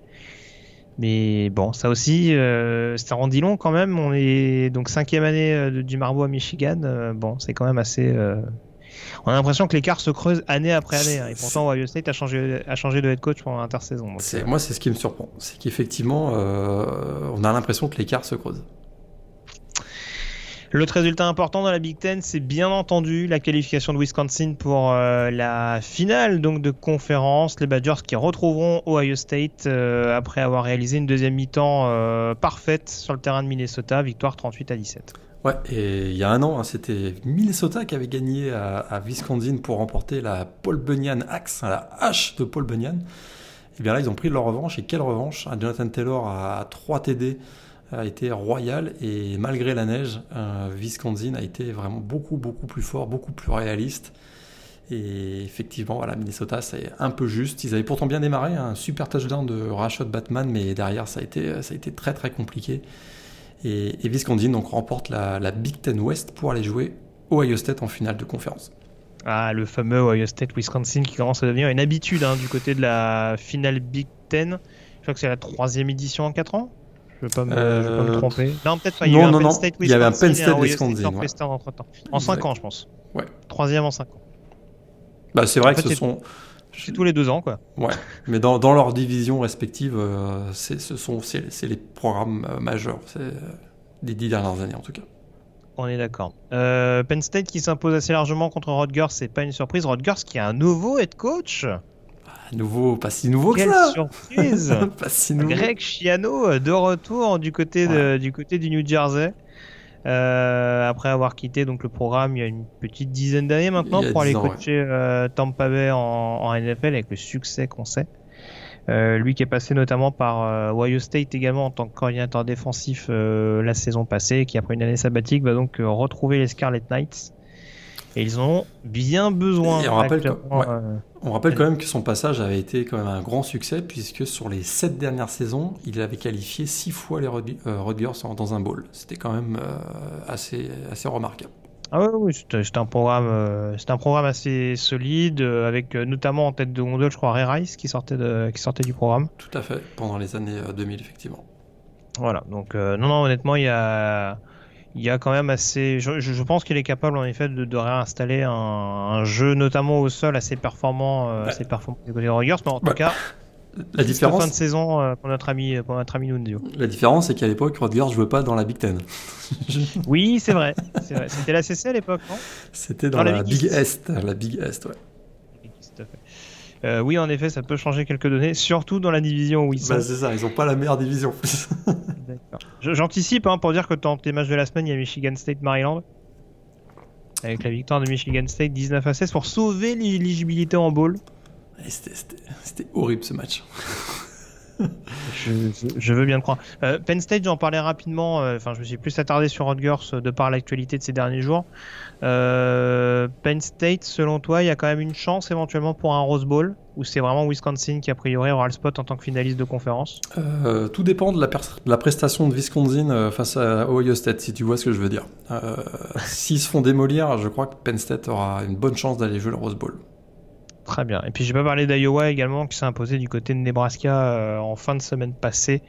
Mais bon, ça aussi, euh, ça rendit long quand même. On est donc cinquième année euh, du Marbo à Michigan. Euh, bon, c'est quand même assez on a l'impression que l'écart se creuse année après année. Hein. et pourtant, Ohio State a changé, a changé de head coach pendant l'intersaison. Euh. Moi, c'est ce qui me surprend. C'est qu'effectivement, euh, on a l'impression que l'écart se creuse. L'autre résultat important dans la Big Ten, c'est bien entendu la qualification de Wisconsin pour euh, la finale donc de conférence. Les Badgers qui retrouveront Ohio State après avoir réalisé une deuxième mi-temps parfaite sur le terrain de Minnesota, victoire 38 à 17. Ouais, et il y a un an, hein, c'était Minnesota qui avait gagné à, Wisconsin pour remporter la Paul Bunyan Axe, la hache de Paul Bunyan. Et bien là, ils ont pris leur revanche. Et quelle revanche Jonathan Taylor à 3 TD a été royal. Et malgré la neige, euh, Wisconsin a été vraiment beaucoup, beaucoup plus fort, beaucoup plus réaliste. Et effectivement, voilà, Minnesota, c'est un peu juste. Ils avaient pourtant bien démarré, un super touchdown de Rashad Batman, mais derrière, ça a été, ça a été très, très compliqué. Et, et Viscondine donc remporte la, Big Ten West pour aller jouer Ohio State en finale de conférence. Ah, le fameux Ohio State-Wisconsin qui commence à devenir une habitude hein, du côté de la finale Big Ten. Je crois que c'est la troisième édition en 4 ans. Je ne veux, pas me- pas Euh, tromper. Non, peut-être pas. non, il y non, Penn non. State, Il y avait un Penn Wisconsin State, Wisconsin, State. En 5 ans, je pense. Ouais. Troisième en 5 ans. Bah, c'est vrai En que fait, ce sont. C'est tous les deux ans, quoi. Ouais, mais dans, dans leurs divisions respectives, euh, c'est ce sont c'est c'est les programmes euh, majeurs c'est, euh, des dix dernières années en tout cas. On est d'accord. Euh, Penn State qui s'impose assez largement contre Rutgers, c'est pas une surprise. Rutgers qui a un nouveau head coach. À nouveau, pas si nouveau Quelle que ça. surprise pas si nouveau. Greg Schiano de retour du côté, de, du côté du New Jersey. Euh, après avoir quitté donc le programme il y a une petite dizaine d'années maintenant pour aller 10 ans, ouais. coacher euh, Tampa Bay en, en NFL avec le succès qu'on sait. Euh, lui qui est passé notamment par Ohio State également en tant que coordinateur défensif la saison passée, qui après une année sabbatique va donc retrouver les Scarlet Knights. Et ils en ont bien besoin. Et on rappelle que- ouais. On rappelle quand même que son passage avait été quand même un grand succès puisque sur les sept dernières saisons, il avait qualifié six fois les Rud- euh, dans un bowl. C'était quand même euh, assez, assez remarquable. Ah oui, oui, c'était c'était un programme, euh, un programme assez solide, avec notamment en tête de gondole, je crois, Ray Rice qui sortait de, qui sortait du programme. Tout à fait, pendant les années euh, 2000 effectivement. Voilà. Donc euh, non, non, honnêtement, il y a, il y a quand même assez. Je, pense qu'il est capable en effet de, de réinstaller un, un jeu, notamment au sol, assez performant, euh, Ouais. assez performant côté de Rutgers. Mais en tout Ouais. cas, La triste fin de différence, saison euh, pour notre ami, pour notre ami Nunzio. la différence c'est qu'à l'époque, Rutgers jouait pas dans la Big Ten. Oui, c'est vrai. C'était la CC à l'époque, non? C'était dans Dans la la, Big Big East. Est. La Big Est, ouais. Euh, oui, en effet, ça peut changer quelques données, surtout dans la division où ils sont. Bah, c'est ça, ils ont pas la meilleure division. J'anticipe hein, pour dire que dans tes matchs de la semaine, il y a Michigan State Maryland. Avec la victoire de Michigan State 19 à 16 pour sauver l'éligibilité en bowl. C'était horrible ce match. Je, veux bien le croire. Euh, Penn State, j'en parlais rapidement. euh, Enfin, je me suis plus attardé sur Rutgers euh, de par l'actualité de ces derniers jours. Penn State, selon toi, il y a quand même une chance éventuellement pour un Rose Bowl? Ou c'est vraiment Wisconsin qui a priori aura le spot en tant que finaliste de conférence? Tout dépend de la, prestation de Wisconsin face à Ohio State, si tu vois ce que je veux dire. S'ils se font démolir, je crois que Penn State aura une bonne chance d'aller jouer le Rose Bowl. Très bien. Et puis j'ai pas parlé d'Iowa également qui s'est imposé du côté de Nebraska euh, en fin de semaine passée.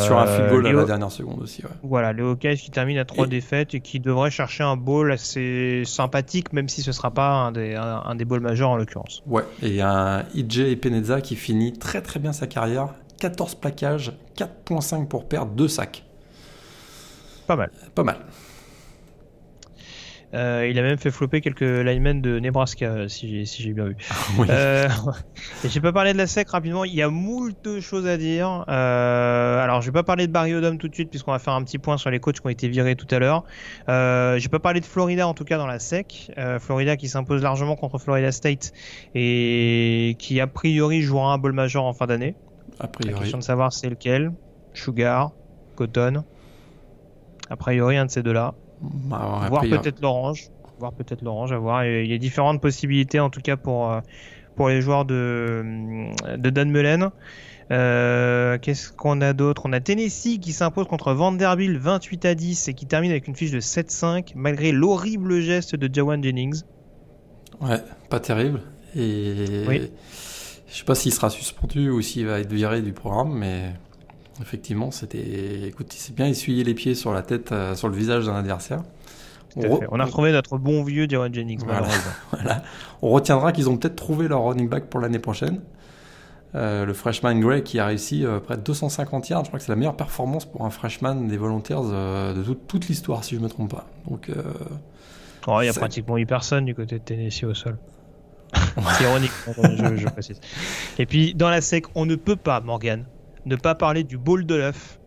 Sur un Euh, field goal à la dernière seconde aussi. Ouais. Voilà, les Hawkeyes qui terminent à trois Et- défaites et qui devraient chercher un bowl assez sympathique, même si ce sera pas un des, un, un des bowls majeurs en l'occurrence. Ouais, et un IJ Penezza qui finit très très bien sa carrière. 14 plaquages, 4.5 pour perdre, 2 sacs. Pas mal. Pas mal. Euh, il a même fait flopper quelques linemen de Nebraska, si j'ai si bien vu. Oui. Euh, j'ai pas parlé de la SEC rapidement, il y a moult choses à dire. Euh, alors je vais pas parler de Barry Odom tout de suite puisqu'on va faire un petit point sur les coachs qui ont été virés tout à l'heure. Euh, j'ai pas parlé de Florida en tout cas dans la SEC. Euh, Florida qui s'impose largement contre Florida State et qui a priori jouera un bowl major en fin d'année. A La priori. question de savoir c'est lequel? Sugar, Cotton. A priori un de ces deux-là Bah, voir peut-être l'orange, voir peut-être l'orange, à voir. Il y a différentes possibilités en tout cas pour euh, pour les joueurs de de Dan Mullen. Euh, Qu'est-ce qu'on a d'autre? On a Tennessee qui s'impose contre Vanderbilt 28 à 10 et qui termine avec une fiche de 7-5 malgré l'horrible geste de Jawan Jennings. Ouais, pas terrible. Et Oui. je sais pas s'il sera suspendu ou s'il va être viré du programme, mais effectivement, c'était. Écoute, il s'est bien essuyé les pieds sur la tête, euh, sur le visage d'un adversaire. Re-. On a retrouvé notre bon vieux Jawan Jennings Voilà. malheureusement. Voilà. On retiendra qu'ils ont peut-être trouvé leur running back pour l'année prochaine. Euh, le freshman Gray qui a réussi euh, près de 250 yards, je crois que c'est la meilleure performance pour un freshman des Volunteers de toute- toute l'histoire, si je me trompe pas. Donc, Oh, il y a pratiquement 8 personnes du côté de Tennessee au sol. C'est ironique, je, je précise. Et puis, dans la SEC, on ne peut pas, Morgan, ne pas parler du ball de l'œuf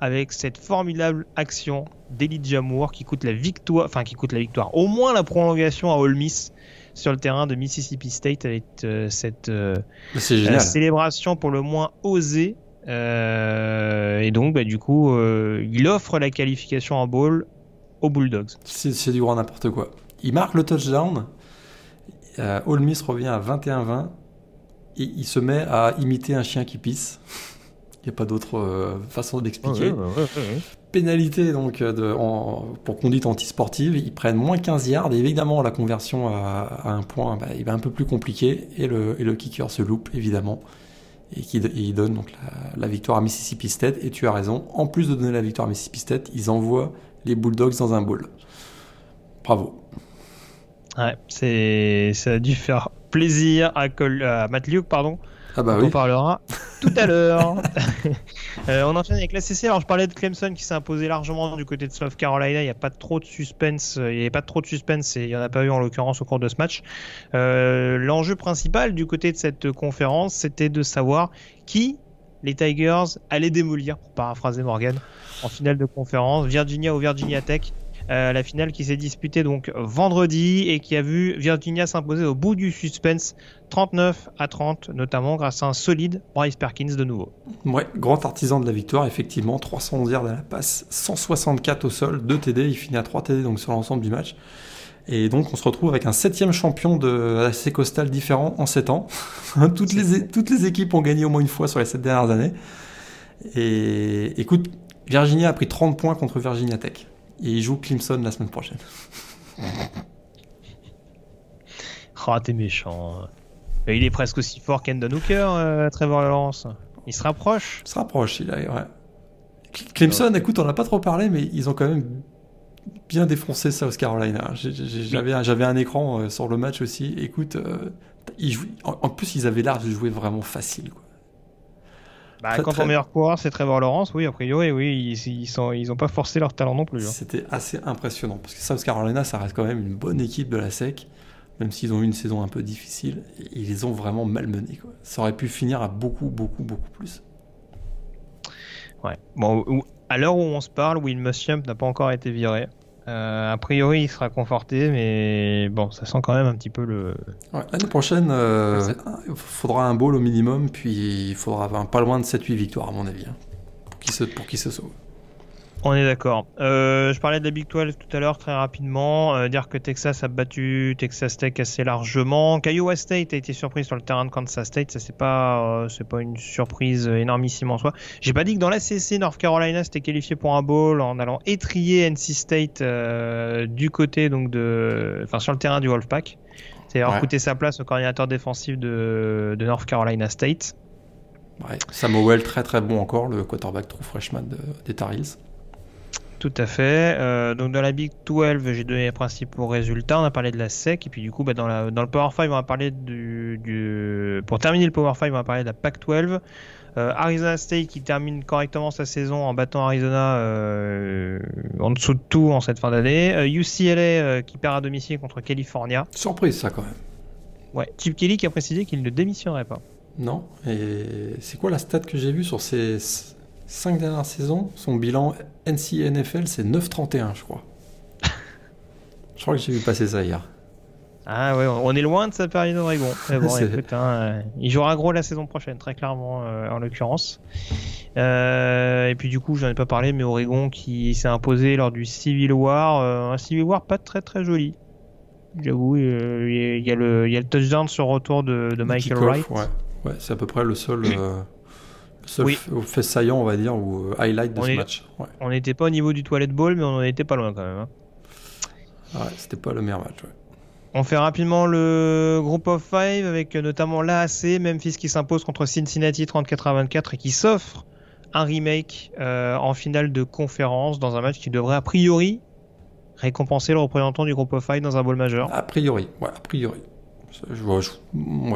avec cette formidable action d'Elijah Moore qui coûte la victoire, enfin qui coûte la victoire, au moins la prolongation à Ole Miss sur le terrain de Mississippi State avec euh, cette euh, euh, génial. célébration pour le moins osée. Euh, et donc, bah, du coup, il offre la qualification en bowl aux Bulldogs. C'est du grand n'importe quoi. Il marque le touchdown. Ole Miss revient à 21-20 et il se met à imiter un chien qui pisse. Il n'y a pas d'autre euh, façon d'expliquer. pénalité donc de, pour conduite antisportive. Ils prennent moins 15 yards. Et évidemment, la conversion à, un point, bah, il va un peu plus compliqué. Et le, et le kicker se loupe, évidemment. Et qui il donne donc la, victoire à Mississippi State. Et tu as raison, en plus de donner la victoire à Mississippi State, ils envoient les Bulldogs dans un bowl. Bravo. Ouais, c'est, ça a dû faire plaisir à, à Matt Luke, pardon, ah bah on en parlera tout à l'heure. euh, on enchaîne avec la CC. Alors je parlais de Clemson qui s'est imposé largement du côté de South Carolina. Il n'y a pas trop de suspense. Il n'y avait pas trop de suspense et il n'y en a pas eu en l'occurrence au cours de ce match. Euh, L'enjeu principal du côté de cette conférence, c'était de savoir qui les Tigers allaient démolir, pour paraphraser Morgan, en finale de conférence, Virginia ou Virginia Tech. Euh, la finale qui s'est disputée donc vendredi et qui a vu Virginia s'imposer au bout du suspense 39 à 30, notamment grâce à un solide Bryce Perkins de nouveau. Ouais, grand artisan de la victoire, effectivement, 311 yards à la passe, 164 au sol, 2 TD, il finit à 3 TD donc sur l'ensemble du match. Et donc on se retrouve avec un septième champion de AC Coastal différent en 7 ans. toutes, les, toutes les équipes ont gagné au moins une fois sur les 7 dernières années. Et écoute, Virginia a pris 30 points contre Virginia Tech. Et il joue Clemson la semaine prochaine. oh, t'es méchant. il est presque aussi fort qu'Endon Hooker, euh, Trevor Lawrence. Il se rapproche. Il se rapproche, il a, ouais. Clemson, écoute, on n'a pas trop parlé, mais ils ont quand même bien défoncé South Carolina. J'avais un écran euh, sur le match aussi. Écoute, euh, en, plus, ils avaient l'air de jouer vraiment facile. Quoi. Bah, quand ton meilleur coureur c'est Trevor Lawrence, oui, a priori, oui, ils, ils, sont, ils ont pas forcé leur talent non plus. Hein. C'était assez impressionnant parce que South Carolina, ça reste quand même une bonne équipe de la SEC, même s'ils ont eu une saison un peu difficile, ils les ont vraiment malmenés. Quoi. Ça aurait pu finir à beaucoup, beaucoup, beaucoup plus. Ouais. Bon, à l'heure où on se parle, Will Muschamp n'a pas encore été viré. Euh, a priori, il sera conforté, mais bon, ça sent quand même un petit peu le. L'année prochaine, euh, il faudra un bowl au minimum, puis il faudra pas loin de 7-8 victoires, à mon avis, hein, pour qu'il se, se sauve. On est d'accord. Euh, je parlais de la Big 12 tout à l'heure très rapidement. Euh, dire que Texas a battu Texas Tech assez largement. Iowa State a été surprise sur le terrain de Kansas State. Ça c'est pas euh, c'est pas une surprise énormissime en soi. J'ai pas dit que dans la CC North Carolina c'était qualifié pour un bowl en allant étrier NC State du côté donc de enfin sur le terrain du Wolfpack. C'est avoir coûté sa place au coordinateur défensif de, de North Carolina State. Ouais, Samuel très très bon encore, le quarterback true freshman des Tar Heels. Tout à fait. Euh, donc dans la Big 12, j'ai donné les principaux résultats. On a parlé de la SEC. Et puis du coup, bah, dans, la, dans le Power 5, on va parler du, du, Pour terminer le Power 5, on va parler de la Pac 12. Euh, Arizona State qui termine correctement sa saison en battant Arizona euh, en dessous de tout en cette fin d'année. UCLA qui perd à domicile contre California. Surprise ça quand même. Ouais, Chip Kelly qui a précisé qu'il ne démissionnerait pas. Non, et c'est quoi la stat que j'ai vue sur ces 5 dernières saisons, son bilan NC-NFL, c'est 9-31, je crois. je crois que j'ai vu passer ça hier. Ah ouais, on est loin de sa période d'Oregon. bon, écoute, hein, euh, il jouera gros la saison prochaine, très clairement, euh, en l'occurrence. Euh, et puis du coup, j'en ai pas parlé, mais Oregon qui s'est imposé lors du Civil War, un Civil War pas très très joli. J'avoue, il y, a le, y a le touchdown sur retour de, de Michael Wright. Ouais, ouais c'est à peu près le seul seul oui. fait saillant, on va dire, ou euh, highlight de ce match. On n'était pas au niveau du toilette ball, mais on en était pas loin quand même. Hein. Ouais, c'était pas le meilleur match. On fait rapidement le group of five avec notamment l'AAC, Memphis qui s'impose contre Cincinnati 34 à 24 et qui s'offre un remake euh, en finale de conférence dans un match qui devrait a priori récompenser le représentant du groupe of five dans un bowl majeur. A priori, ouais, a priori. Je, vois, je,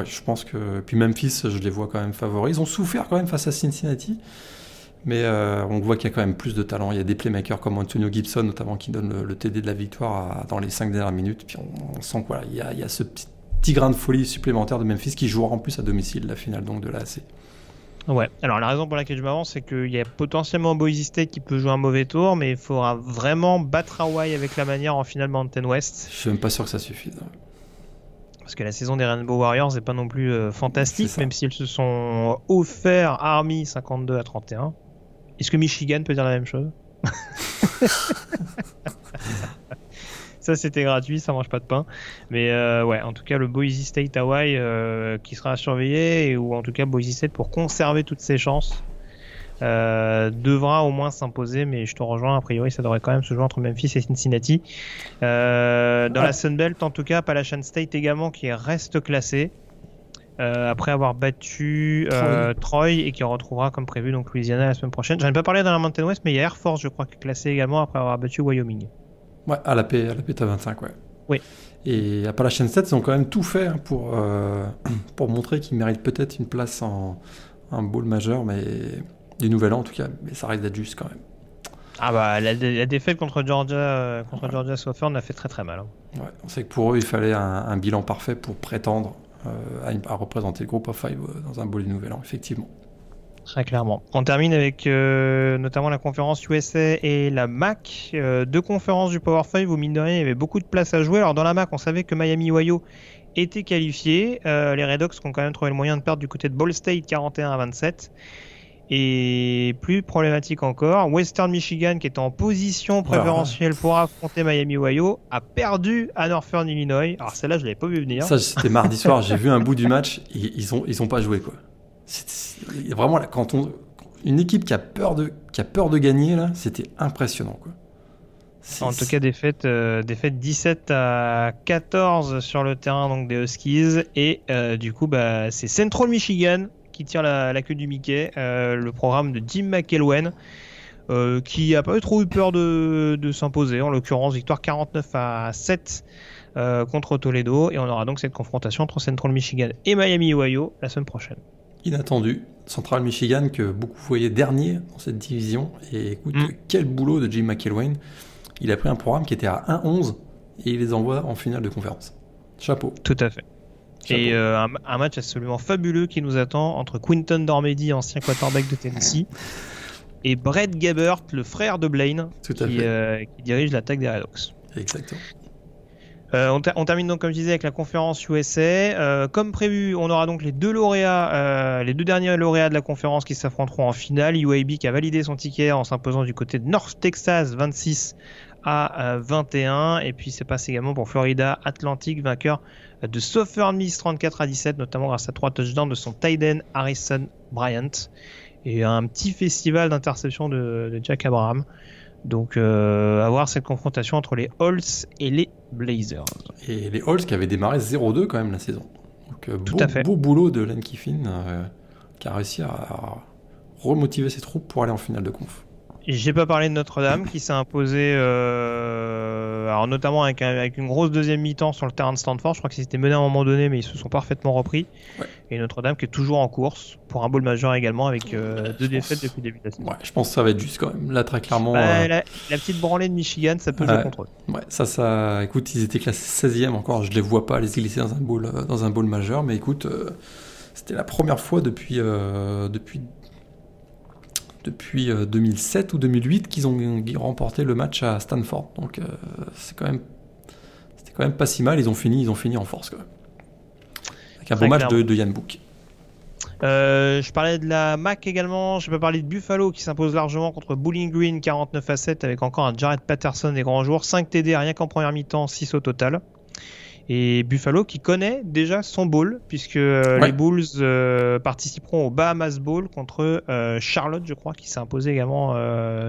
je pense que. Puis Memphis, je les vois quand même favoris. Ils ont souffert quand même face à Cincinnati. Mais euh, on voit qu'il y a quand même plus de talent. Il y a des playmakers comme Antonio Gibson, notamment, qui donne le, TD de la victoire dans les 5 dernières minutes. Puis on, sent qu'il voilà, y a, il y a ce petit, grain de folie supplémentaire de Memphis qui jouera en plus à domicile la finale donc de la AC. Ouais, alors la raison pour laquelle je m'avance, c'est qu'il y a potentiellement Boise State qui peut jouer un mauvais tour, mais il faudra vraiment battre Hawaii avec la manière en finale Mountain West. Je suis même pas sûr que ça suffise parce que la saison des Rainbow Warriors n'est pas non plus euh, fantastique, même s'ils se sont offerts Army 52 à 31. Est-ce que Michigan peut dire la même chose? Ça c'était gratuit, ça mange pas de pain. Mais euh, ouais, en tout cas le Boise State Hawaii euh, qui sera surveillé, ou en tout cas Boise State pour conserver toutes ses chances euh, devra au moins s'imposer, mais je te rejoins, a priori ça devrait quand même se jouer entre Memphis et Cincinnati. Euh, dans Ouais. la Sunbelt en tout cas, Appalachian State également qui reste classé. euh, après avoir battu euh, Troy et qui retrouvera comme prévu donc Louisiana la semaine prochaine. J'en ai pas parlé dans la Mountain West, mais il y a Air Force, je crois, qui est classé également après avoir battu Wyoming. Ouais, à la P, à la P 25, ouais. Oui. Et Appalachian State, ils ont quand même tout fait hein, pour, euh, pour montrer qu'ils méritent peut-être une place en un bowl majeur, mais du nouvel an en tout cas, mais ça risque d'être juste quand même. Ah bah la, la défaite contre Georgia euh, contre Georgia Southern a fait très très mal. hein. Ouais, on sait que pour eux, il fallait un, un bilan parfait pour prétendre euh, à, représenter le groupe of five euh, dans un bowl du nouvel an, effectivement. Très clairement. On termine avec euh, notamment la conférence USA et la MAC. Deux conférences du Power 5 où mine de rien il y avait beaucoup de place à jouer. Alors dans la MAC on savait que Miami Ohio était qualifié. Les Red Hawks ont quand même trouvé le moyen de perdre du côté de Ball State 41 à 27. Et plus problématique encore, Western Michigan qui était en position préférentielle pour affronter Miami Ohio a perdu à Northern Illinois. Alors celle-là je l'avais pas vu venir. Ça, c'était mardi soir, j'ai vu un bout du match, et ils ont, ils ont pas joué quoi. Vraiment, là, quand on, une équipe qui a peur de, qui a peur de gagner là, c'était impressionnant quoi. En tout cas, défaite, euh, défaite 17 à 14 sur le terrain donc des Huskies. Et euh, du coup, bah, c'est Central Michigan qui tire la, la queue du Mickey. euh, le programme de Jim McElwain. euh, qui a pas eu trop eu peur de, de s'imposer. En l'occurrence, victoire 49 à 7 euh, contre Toledo. Et on aura donc cette confrontation entre Central Michigan et Miami Ohio la semaine prochaine. inattendu. Central Michigan que beaucoup voyaient dernier dans cette division. Et écoute, Mm. quel boulot de Jim McElwain. Il a pris un programme qui était à 1-11 et il les envoie en finale de conférence. Chapeau. Tout à fait. Et euh, un, un match absolument fabuleux qui nous attend entre Quinton Dormady, ancien quarterback de Tennessee, et Brett Gabbert, le frère de Blaine, Tout qui, euh, qui dirige l'attaque des Red Hawks. Exactement. Euh, on, ter- on termine donc, comme je disais, avec la conférence USA. Comme prévu, on aura donc les deux lauréats, les deux derniers lauréats de la conférence qui s'affronteront en finale. UAB qui a validé son ticket en s'imposant du côté de North Texas 26 à euh, 21. Et puis c'est passe également pour Florida Atlantic, vainqueur de Southern Miss 34 à 17, notamment grâce à trois touchdowns de son end Harrison Bryant. Et un petit festival d'interception de, de Jack Abraham. Donc, euh, à voir cette confrontation entre les Holts et les Blazers. Et les Halls qui avaient démarré 0-2 quand même la saison. Donc euh, Tout beau, à fait. beau boulot de Len Kiffin euh, qui a réussi à remotiver ses troupes pour aller en finale de conf. J'ai pas parlé de Notre-Dame qui s'est imposé, euh, alors notamment avec, un- avec une grosse deuxième mi-temps sur le terrain de Stanford. Je crois qu'ils étaient menés à un moment donné, mais ils se sont parfaitement repris. Ouais. Et Notre-Dame qui est toujours en course pour un bowl majeur également avec euh, deux défaites pense. depuis le début de la saison. Ouais, je pense que ça va être juste quand même. Là, très clairement. Bah, euh, la, la petite branlée de Michigan, ça peut jouer contre eux. Ouais, ça, ça. Écoute, ils étaient classés 16e encore. Je les vois pas les glisser dans un bowl, dans un bowl majeur, mais écoute, c'était la première fois depuis depuis depuis euh, 2007 ou 2008 qu'ils ont remporté le match à Stanford. Donc euh, c'est quand même c'était quand même pas si mal. Ils ont fini, ils ont fini en force quand même. Avec un bon match de Yann Book. Euh, je parlais de la MAC également. Je peux parler de Buffalo qui s'impose largement contre Bowling Green 49 à 7 avec encore un Jared Patterson des grands jours. 5 TD rien qu'en première mi-temps, 6 au total. Et Buffalo qui connaît déjà son bowl puisque euh, Ouais. les Bulls euh, participeront au Bahamas Bowl contre euh, Charlotte, je crois, qui s'est imposé également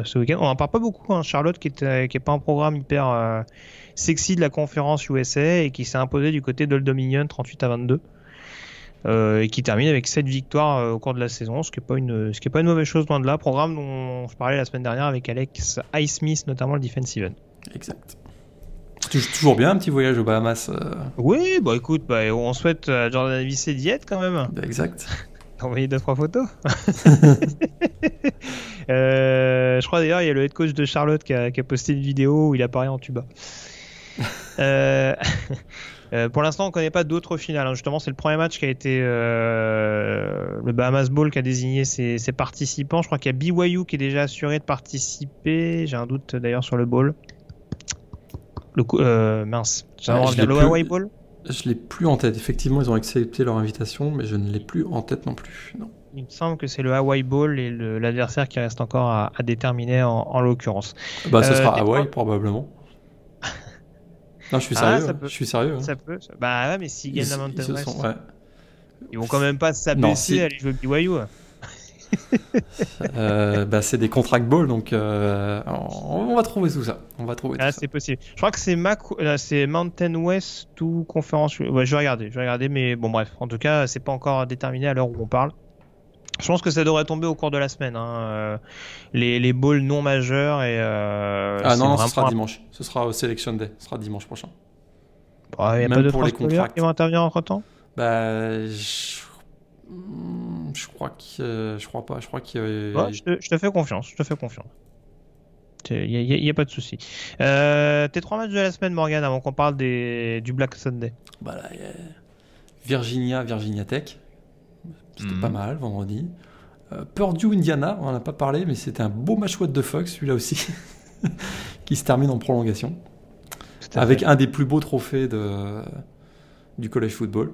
ce week-end. On n'en parle pas beaucoup, hein, Charlotte qui est, qui est pas un programme hyper sexy de la conférence USA et qui s'est imposé du côté d'Old Dominion 38 à 22 euh, et qui termine avec 7 victoires euh, au cours de la saison, ce qui n'est pas, une, ce qui est pas une mauvaise chose loin de là. Programme dont je parlais la semaine dernière avec Alex Highsmith, notamment le defensive end. Exact. Tou- Toujours bien un petit voyage aux Bahamas. euh, Oui, bah écoute, bah, on souhaite à Jordan Davis et Diet quand même. exact. Envoyer deux trois photos. Euh, je crois d'ailleurs il y a le head coach de Charlotte qui a, qui a posté une vidéo où il apparaît en tuba. Euh, euh, pour l'instant, on ne connaît pas d'autres finales. hein. Justement, c'est le premier match qui a été le Bahamas Bowl qui a désigné ses, ses participants. Je crois qu'il y a BYU qui est déjà assuré de participer. J'ai un doute d'ailleurs sur le bowl. Le coup- euh, mince. Va je le plus. Hawaii Bowl Je l'ai plus en tête. Effectivement, ils ont accepté leur invitation, mais je ne l'ai plus en tête non plus. Non. Il me semble que c'est le Hawaii Bowl et l'adversaire qui reste encore à, à déterminer en, en l'occurrence. Bah, ce Euh, sera Hawaï, fois- probablement. Non, je suis Ah, sérieux. ça hein. peut- Je suis sérieux. hein. Ça peut. Bah ouais, mais s'ils Ils, gagnent la Mountain West, ouais. ils vont quand même pas s'abaisser si. à aller jouer BYU. euh, bah, c'est des contract balls, donc euh, on, va trouver tout ça. On va trouver. Ah, c'est possible. Je crois que c'est Mac, c'est Mountain West ou conférence. Ouais, je vais regarder, je vais regarder, mais bon bref. En tout cas, c'est pas encore déterminé à l'heure où on parle. Je pense que ça devrait tomber au cours de la semaine. Hein. Les, les balls non majeurs et. ah non, non ce sera dimanche. Ce sera au Selection Day. Ce sera dimanche prochain. Bah, il n'y a pas de pour les contrats qui vont intervenir entre temps. Bah, je je crois que je crois pas. Je crois qu'il je, te, fais confiance. Je te fais confiance. Il n'y a, pas de souci. Euh, tes trois matchs de la semaine, Morgan, avant qu'on parle des, du Black Sunday. Bah là, Virginia, Virginia Tech. C'était pas hmm. mal vendredi. Euh, Purdue, Indiana, on n'en a pas parlé, mais c'était un beau match what the fuck, celui-là aussi, qui se termine en prolongation. Avec un des plus beaux trophées de, du college football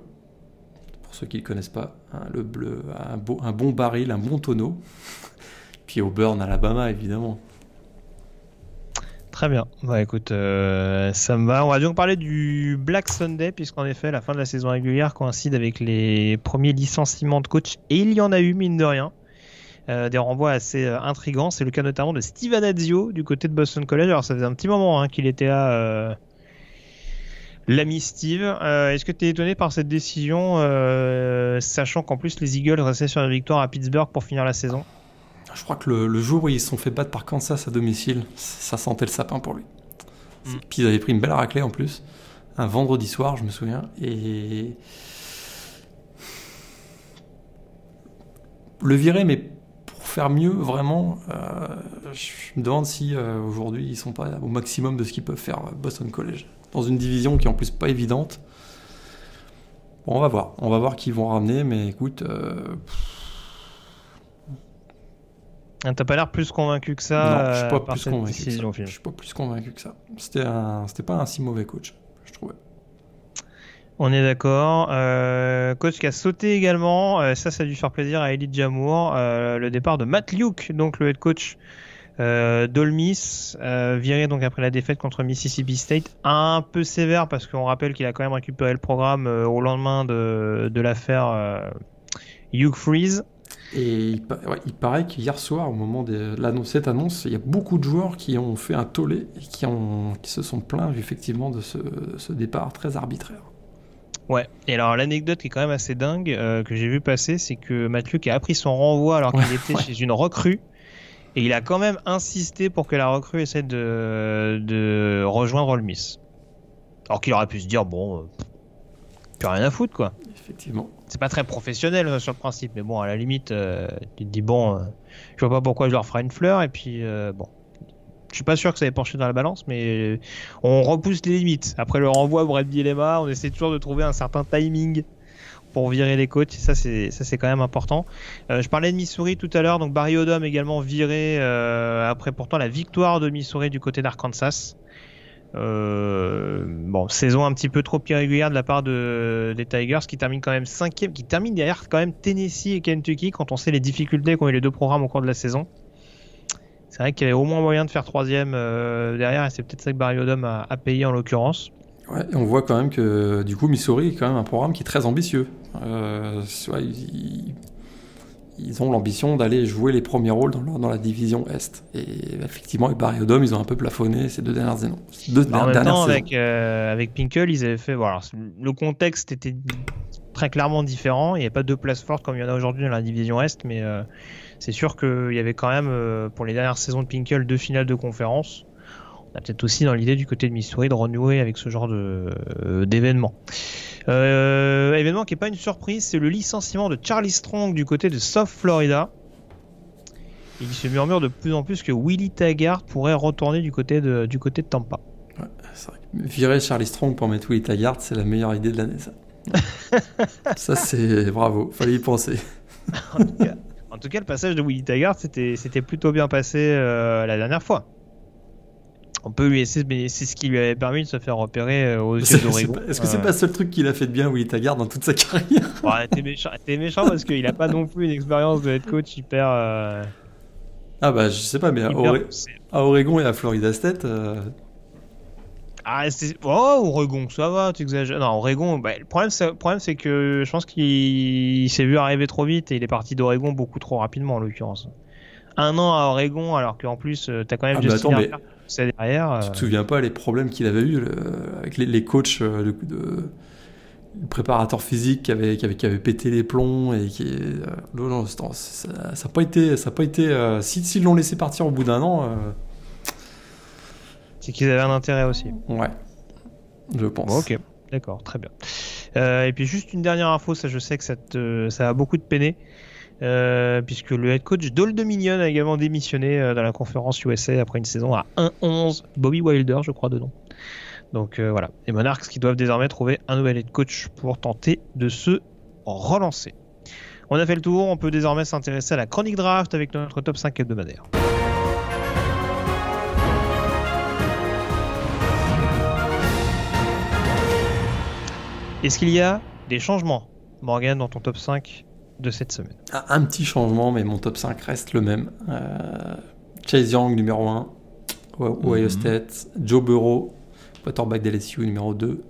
pour ceux qui ne connaissent pas, hein, le bleu, un, bon baril, un bon tonneau. Puis Auburn, Alabama, évidemment. Très bien. Bah écoute, euh, ça me va. On va donc parler du Black Sunday, puisqu'en effet, la fin de la saison régulière coïncide avec les premiers licenciements de coach. Et il y en a eu, mine de rien. Euh, des renvois assez euh, intrigants. C'est le cas notamment de Steve Anazio du côté de Boston College. Alors ça faisait un petit moment hein, qu'il était là L'ami Steve, euh, est-ce que tu es étonné par cette décision, euh, sachant qu'en plus les Eagles restaient sur la victoire à Pittsburgh pour finir la saison? Je crois que le, jour où ils se sont fait battre par Kansas à domicile, ça sentait le sapin pour lui. Mm. Puis ils avaient pris une belle raclée en plus, un vendredi soir, je me souviens, et le virer, mais faire mieux, vraiment, euh, je me demande si aujourd'hui ils sont pas au maximum de ce qu'ils peuvent faire Boston College dans une division qui est en plus pas évidente. Bon, on va voir. On va voir qui vont ramener, mais écoute. Euh... Ah, t'as pas l'air plus convaincu que ça. Non, je suis pas plus convaincu. Je suis pas plus convaincu que ça. C'était un... c'était pas un si mauvais coach, je trouvais. On est d'accord. Euh, coach qui a sauté également. Euh, ça, ça a dû faire plaisir à Elite Jamour. Euh, le départ de Matt Luke, donc le head coach euh, Dolmis, viré donc après la défaite contre Mississippi State, un peu sévère parce qu'on rappelle qu'il a quand même récupéré le programme au lendemain de, l'affaire Hugh Freeze. Et il, paraît qu'hier soir, au moment de cette annonce, il y a beaucoup de joueurs qui ont fait un tollé et qui, se sont plaints effectivement de ce départ très arbitraire. Ouais, et alors l'anecdote qui est quand même assez dingue que j'ai vu passer, c'est que Mathieu qui a appris son renvoi alors qu'il était chez une recrue et il a quand même insisté pour que la recrue essaie de, de rejoindre Ole Miss. Alors qu'il aurait pu se dire, bon, euh, plus rien à foutre, quoi. Effectivement. C'est pas très professionnel euh, sur le principe, mais bon, à la limite, euh, tu te dis, bon, je vois pas pourquoi je leur ferai une fleur, et puis, bon. Je suis pas sûr que ça ait penché dans la balance, mais on repousse les limites. Après le renvoi Brad Bielema, on essaie toujours de trouver un certain timing pour virer les coachs. Ça, c'est ça, c'est quand même important. Euh, je parlais de Missouri tout à l'heure, donc Barry Odom également viré euh, après pourtant la victoire de Missouri du côté d'Arkansas. Euh, bon, saison un petit peu trop irrégulière de la part de, des Tigers qui termine quand même cinquième, qui termine derrière quand même Tennessee et Kentucky quand on sait les difficultés qu'ont eu les deux programmes au cours de la saison. C'est vrai qu'il y avait au moins moyen de faire troisième derrière et c'est peut-être ça que Barry Odom a, a payé en l'occurrence. Ouais, on voit quand même que du coup Missouri est quand même un programme qui est très ambitieux. Euh, ils, ont l'ambition d'aller jouer les premiers rôles dans, la division Est. Et effectivement, avec Barry Odom, ils ont un peu plafonné ces deux dernières, saisons. Deux en même temps, avec, euh, avec Pinkel, ils avaient fait. Voilà, le contexte était très clairement différent. Il n'y avait pas deux places fortes comme il y en a aujourd'hui dans la division Est, mais euh, c'est sûr qu'il y avait quand même, pour les dernières saisons de Pinkel, deux finales de conférence on a peut-être aussi dans l'idée du côté de Missouri de renouer avec ce genre euh, d'événement. Euh, événement qui n'est pas une surprise, c'est le licenciement de Charlie Strong du côté de South Florida. il se murmure de plus en plus que Willie Taggart pourrait retourner du côté de, du côté de Tampa. Virer Charlie Strong pour mettre Willie Taggart, c'est la meilleure idée de l'année, ça. ça, c'est bravo, fallait y penser. en, tout cas, le passage de Willie Taggart, c'était plutôt bien passé euh, la dernière fois on peut lui laisser, mais c'est ce qui lui avait permis de se faire repérer euh, aux yeux d'Oregon. Est-ce que c'est pas le seul truc qu'il a fait de bien, Willy Taggart, dans toute sa carrière? Ouais, T'es méchant, méchant, parce qu'il a pas non plus une expérience de head coach hyper. Euh, ah bah je sais pas, mais à, Oregon et à Florida State. Euh, Ah, c'est... Oh, Oregon, ça va, tu exagères. Non, Oregon, bah, le problème, c'est, le problème, c'est que je pense qu'il s'est vu arriver trop vite et il est parti d'Oregon beaucoup trop rapidement, en l'occurrence. Un an à Oregon, alors qu'en plus, euh, t'as quand même Ah, Justin attends, mais- derrière. Tu euh, te souviens pas les problèmes qu'il avait eu le- avec les, les coachs euh, de, de- le préparateur physique qui avait, qui avait, qui avait pété les plombs et qui euh, non, non, ça n'a pas été ça a pas été euh, si s'ils l'ont laissé partir au bout d'un an euh, c'est qu'ils avaient un intérêt aussi. ouais je pense Bon, ok, d'accord, très bien. Euh, et puis juste une dernière info, ça je sais que ça, te, ça a beaucoup de peiner, euh, puisque le head coach Dol Dominion a également démissionné euh, dans la conférence USA après une saison à 1-11. Bobby Wilder, je crois, dedans. Donc euh, voilà, les Monarchs qui doivent désormais trouver un nouvel head coach pour tenter de se relancer. On a fait le tour, on peut désormais s'intéresser à la chronique draft avec notre top 5 hebdomadaire. Est-ce qu'il y a des changements, Morgan, dans ton top 5 de cette semaine? Un, un petit changement mais mon top 5 reste le même Euh, Chase Young numéro 1 Ohio Mhm. State Joe Burrow quarterback d'LSU numéro 2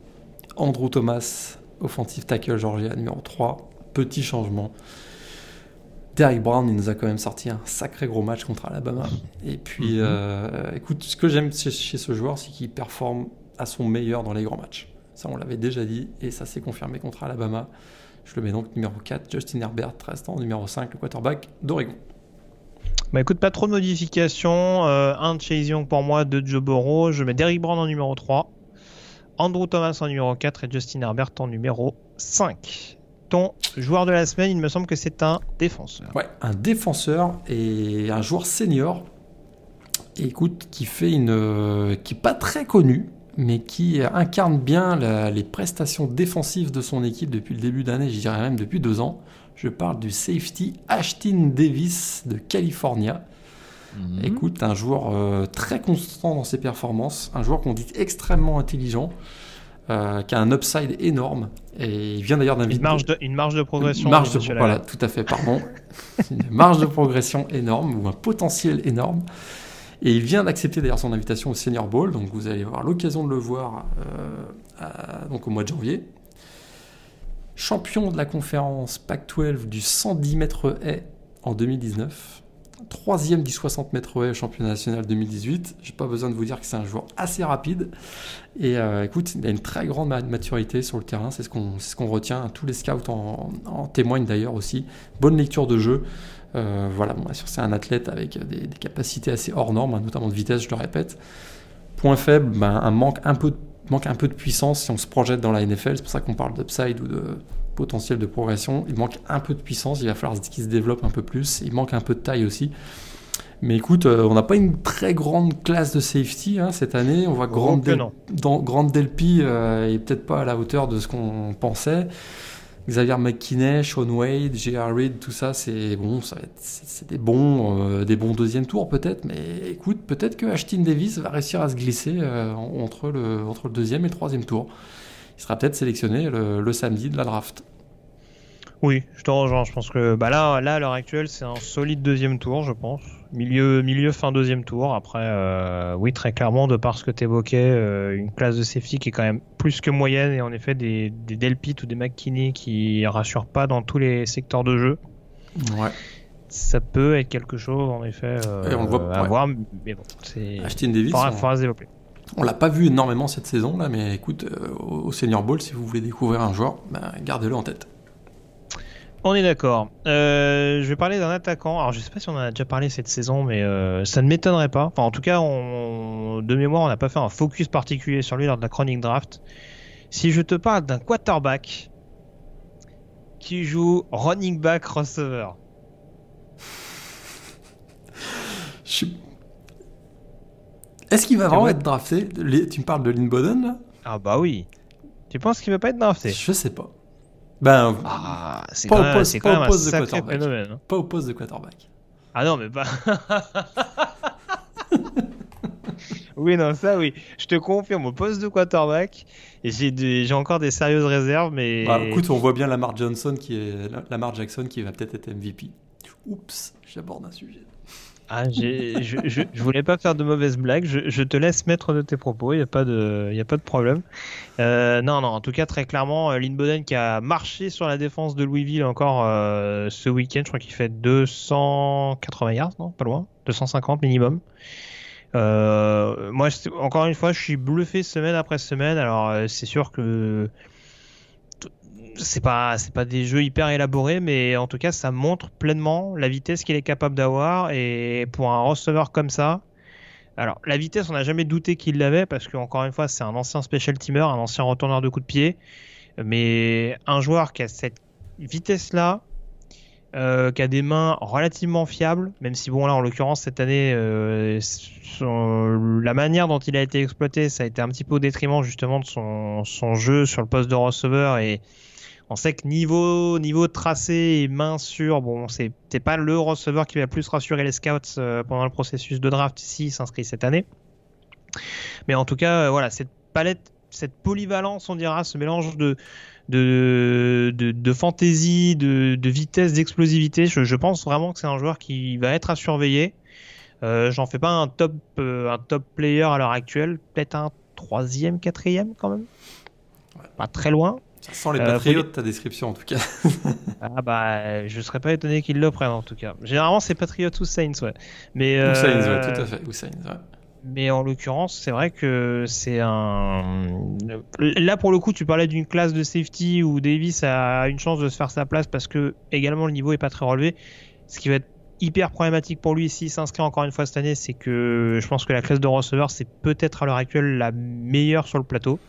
Andrew Thomas offensive tackle Georgia numéro 3 petit changement Derrick Brown, il nous a quand même sorti un sacré gros match contre Alabama. Et puis, Mhm. euh, écoute, ce que j'aime chez ce joueur, c'est qu'il performe à son meilleur dans les grands matchs. Ça, on l'avait déjà dit, et ça s'est confirmé contre Alabama. Je le mets donc numéro 4, Justin Herbert, restant numéro 5, le quarterback d'Oregon. Bah écoute, pas trop de modifications. Euh, un de Chase Young pour moi, deux de Joe Burrow. Je mets Derrick Brown en numéro 3, Andrew Thomas en numéro 4 et Justin Herbert en numéro 5. Ton joueur de la semaine, il me semble que c'est un défenseur. Ouais, un défenseur et un joueur senior. Et écoute, qui fait une, euh, qui est pas très connu, mais qui incarne bien la- les prestations défensives de son équipe depuis le début d'année, je dirais même depuis deux ans. Je parle du safety Ashton Davis de California. Mhm. Écoute, un joueur euh, très constant dans ses performances, un joueur qu'on dit extrêmement intelligent, euh, qui a un upside énorme. Et il vient d'ailleurs d'un Une marge de, une marge de progression. marge de, monsieur voilà, tout à fait, pardon. une marge de progression énorme ou un potentiel énorme. Et il vient d'accepter d'ailleurs son invitation au Senior Bowl, donc vous allez avoir l'occasion de le voir euh, donc au mois de janvier. Champion de la conférence Pac-12 du 110 mètres haies en 2019. Troisième du 60 mètres haies au championnat national 2018. J'ai pas besoin de vous dire que c'est un joueur assez rapide. Et euh, écoute, il a une très grande ma- maturité sur le terrain, c'est ce qu'on ce retient. Tous les scouts en témoignent d'ailleurs aussi. Bonne lecture de jeu. Euh, voilà, bon, c'est un athlète avec des, des capacités assez hors normes, hein, notamment de vitesse, je le répète. Point faible, ben, un manque un, peu de, manque un peu de puissance si on se projette dans la NFL. C'est pour ça qu'on parle d'upside ou de potentiel de progression. Il manque un peu de puissance, il va falloir qu'il se développe un peu plus. Il manque un peu de taille aussi. Mais écoute, euh, on n'a pas une très grande classe de safety hein, cette année. On voit Grande, Del- Delpy euh, est peut-être pas à la hauteur de ce qu'on pensait. Xavier McKinney, Sean Wade, J.R. Reed, tout ça, c'est bon, ça va être- c'est c'est des bons, euh, des bons deuxième tours peut-être, mais écoute, peut-être que Ashton Davis va réussir à se glisser euh, en- entre, le, deuxième et le troisième tour. Il sera peut-être sélectionné le, le samedi de la draft. Oui, je te rejoins. Je pense que bah là, là, à l'heure actuelle, c'est un solide deuxième tour, je pense. Milieu, milieu fin deuxième tour. Après, euh, oui, très clairement, de par ce que tu évoquais, une classe de safety qui est quand même plus que moyenne et en effet des, des Delpit ou des McKinney qui rassurent pas dans tous les secteurs de jeu. Ouais. Ça peut être quelque chose, en effet, euh, Et on le voit, à ouais. voir. Mais bon, c'est. Ashton Davis, Faudra, on- faudra se développer. On l'a pas vu énormément cette saison là, mais écoute, euh, au Senior Bowl, si vous voulez découvrir un joueur, ben, gardez-le en tête. On est d'accord. Euh, je vais parler d'un attaquant. Alors, je sais pas si on en a déjà parlé cette saison, mais euh, ça ne m'étonnerait pas. Enfin, en tout cas, on- de mémoire, on n'a pas fait un focus particulier sur lui lors de la chronique draft. Si je te parle d'un quarterback qui joue running back receiver, Je Est-ce qu'il va vraiment ouais. être drafté? Tu me parles de Lynn Bowden là? Ah bah oui. Tu penses qu'il va pas être drafté? Je sais pas. Ben, Ah, c'est Pas quand poste- pas au poste de quarterback. phénomène. hein. pas au poste de quarterback. Ah non, mais pas. oui, non, ça oui. Je te confirme, au poste de quarterback, et j'ai des- j'ai encore des sérieuses réserves, mais. Bah, écoute, on voit bien Lamar Johnson qui est Lamar Jackson qui va peut-être être MVP. Oups, j'aborde un sujet. Ah, je, je, voulais pas faire de mauvaises blagues. Je, te laisse mettre de tes propos. Il n'y a pas de, il a pas de problème. Euh, non, non. En tout cas, très clairement, euh, Lynn Boden qui a marché sur la défense de Louisville encore euh, ce week-end. Je crois qu'il fait 280 yards, non? Pas loin. 250 minimum. moi, encore une fois, je suis bluffé semaine après semaine. Alors, c'est sûr que c'est pas c'est pas des jeux hyper élaborés, mais en tout cas ça montre pleinement la vitesse qu'il est capable d'avoir et pour un receveur comme ça. Alors la vitesse, on n'a jamais douté qu'il l'avait parce que encore une fois c'est un ancien special teamer, un ancien retourneur de coups de pied, mais un joueur qui a cette vitesse là. Euh, qui a des mains relativement fiables, même si bon là en l'occurrence cette année euh, la manière dont il a été exploité ça a été un petit peu au détriment justement de son, son jeu sur le poste de receveur et, on sait que niveau, niveau tracé et main sûre, bon, c'est pas le receveur qui va plus rassurer les scouts euh, pendant le processus de draft s'il s'inscrit cette année. Mais en tout cas, euh, voilà, cette palette, cette polyvalence, on dira, ce mélange de, de, de, fantaisie, de, vitesse, d'explosivité, je, pense vraiment que c'est un joueur qui va être à surveiller. Euh, J'en fais pas un top, euh, un top player à l'heure actuelle, peut-être un troisième, quatrième quand même. Pas très loin. Ça sent les euh, patriotes, ta description en tout cas. ah bah, je serais pas étonné qu'ils le prennent en tout cas. Généralement, c'est patriotes ou Saints, ouais. Mais, ou Saints, ouais, euh, tout à fait. Ou Saints, ouais. Mais en l'occurrence, c'est vrai que c'est un. Là, pour le coup, tu parlais d'une classe de safety où Davis a une chance de se faire sa place parce que également le niveau est pas très relevé. Ce qui va être hyper problématique pour lui s'il s'inscrit encore une fois cette année, c'est que je pense que la classe de receveur, c'est peut-être à l'heure actuelle la meilleure sur le plateau.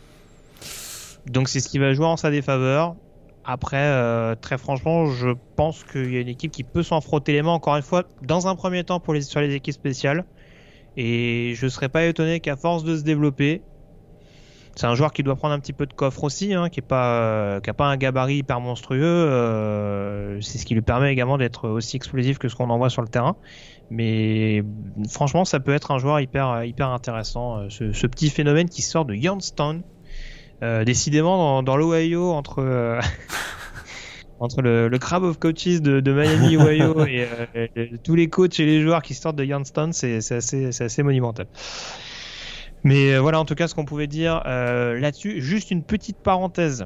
Donc c'est ce qui va jouer en sa défaveur. Après, euh, très franchement, je pense qu'il y a une équipe qui peut s'en frotter les mains, encore une fois, dans un premier temps pour les, sur les équipes spéciales. Et je serais pas étonné qu'à force de se développer, c'est un joueur qui doit prendre un petit peu de coffre aussi, hein, qui n'a pas, euh, pas un gabarit hyper monstrueux. Euh, c'est ce qui lui permet également d'être aussi explosif que ce qu'on envoie sur le terrain. Mais franchement, ça peut être un joueur hyper, intéressant. Ce, petit phénomène qui sort de Youngstown, décidément, dans, l'Ohio, entre, euh, entre le, le, crab of coaches de, Miami, Ohio, et euh, tous les coachs et les joueurs qui sortent de Youngstown, c'est assez, assez, monumental. Mais voilà, en tout cas, ce qu'on pouvait dire là-dessus. Juste une petite parenthèse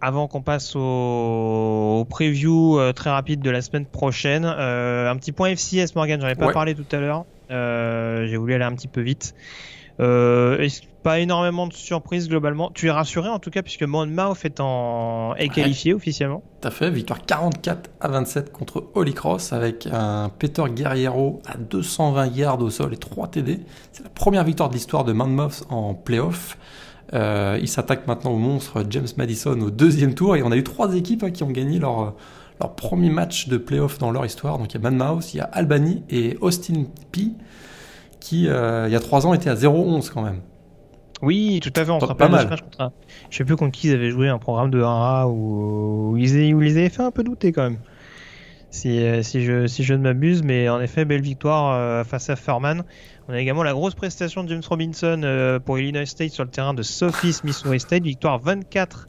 avant qu'on passe au, preview très rapide de la semaine prochaine. un petit point FCS, Morgan, j'en ai pas parlé tout à l'heure. J'ai voulu aller un petit peu vite. Euh, pas énormément de surprises globalement. Tu es rassuré en tout cas puisque Monmouth est, en... est qualifié officiellement. Tout à fait, victoire 44 à 27 contre Holy Cross avec un Peter Guerriero à 220 yards au sol et 3 TD. C'est la première victoire de l'histoire de Monmouth en playoff. Euh, il s'attaque maintenant au monstre James Madison au deuxième tour et on a eu trois équipes hein, qui ont gagné leur, leur premier match de playoff dans leur histoire. Donc il y a Monmouth, il y a Albany et Austin P qui, euh, il y a 3 ans, était à 0-11 quand même. Oui, tout à fait. On se rappelle pas match contre Je sais plus contre qui ils avaient joué un programme de 1A où, ils, les avaient fait un peu douter quand même. Si, euh, si, je, si je ne m'abuse, mais en effet, belle victoire euh, face à Furman. On a également la grosse prestation de James Robinson pour Illinois State sur le terrain de Sophie Missouri State. Victoire 24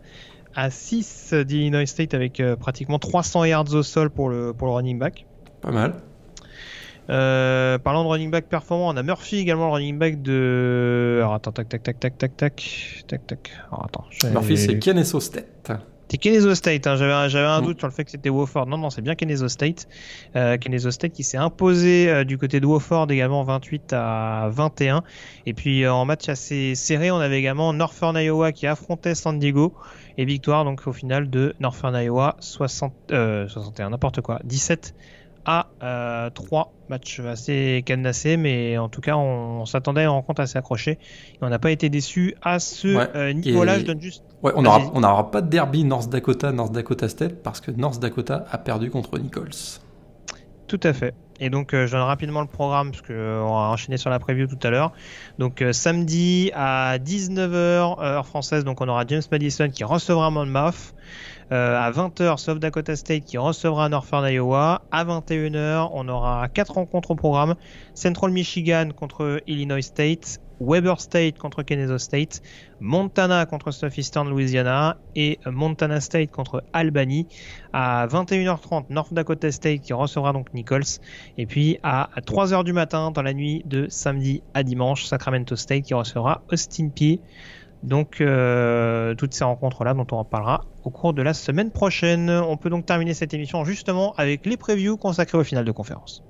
à 6 d'Illinois State avec pratiquement 300 yards au sol pour le, pour le running back. Pas mal. Euh, parlant de running back performant, on a Murphy également le running back de. Alors attends, tac, tac, tac, tac, tac, tac, tac, tac. Alors attends. Murphy, c'est Kennesaw State. C'est Kennesaw State, hein. j'avais, j'avais un mm. doute sur le fait que c'était Wofford. Non, non, c'est bien Kennesaw State. Euh, State qui s'est imposé euh, du côté de Wofford également 28 à 21. Et puis euh, en match assez serré, on avait également Northern Iowa qui affrontait San Diego. Et victoire donc au final de Northern Iowa 60, 61, n'importe quoi, 17 à euh, 3 matchs assez cadenassés, mais en tout cas, on, s'attendait à une rencontre assez accrochée. Et on n'a pas été déçu à ce euh, niveau-là. Je donne juste. Ouais, on n'aura pas de derby North Dakota, North Dakota State, parce que North Dakota a perdu contre Nichols. Tout à fait. Et donc, euh, je donne rapidement le programme, parce qu'on va enchaîner sur la preview tout à l'heure. Donc, euh, samedi à 19h, heure française, donc on aura James Madison qui recevra Monmouth. Euh, à 20h, South Dakota State qui recevra Northern Iowa. À 21h, on aura quatre rencontres au programme. Central Michigan contre Illinois State. Weber State contre Kennesaw State, Montana contre Southeastern Louisiana et Montana State contre Albany. À 21h30, North Dakota State qui recevra donc Nichols. Et puis à 3h du matin, dans la nuit de samedi à dimanche, Sacramento State qui recevra Austin Peay. Donc euh, toutes ces rencontres-là dont on en parlera au cours de la semaine prochaine. On peut donc terminer cette émission justement avec les previews consacrés au final de conférence.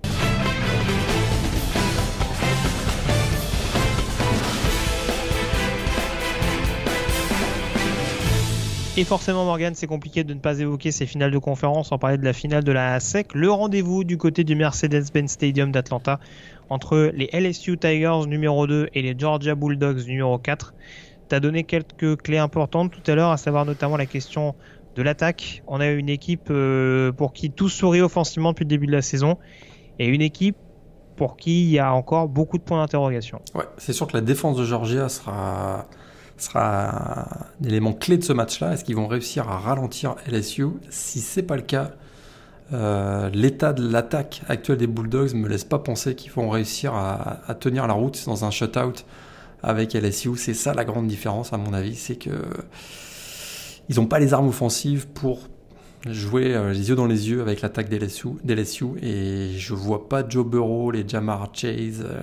Et forcément, Morgan, c'est compliqué de ne pas évoquer ces finales de conférence sans parler de la finale de la SEC. Le rendez-vous du côté du Mercedes-Benz Stadium d'Atlanta entre les LSU Tigers numéro 2 et les Georgia Bulldogs numéro 4. Tu as donné quelques clés importantes tout à l'heure, à savoir notamment la question de l'attaque. On a une équipe euh, pour qui tout sourit offensivement depuis le début de la saison et une équipe pour qui il y a encore beaucoup de points d'interrogation. Ouais, c'est sûr que la défense de Georgia sera sera un élément clé de ce match-là. Est-ce qu'ils vont réussir à ralentir LSU Si c'est pas le cas, euh, l'état de l'attaque actuelle des Bulldogs me laisse pas penser qu'ils vont réussir à, tenir la route dans un shutout avec LSU. C'est ça la grande différence à mon avis, c'est que ils n'ont pas les armes offensives pour jouer euh, les yeux dans les yeux avec l'attaque d'LSU, et je vois pas Joe Burrow, les Jamar Chase, euh,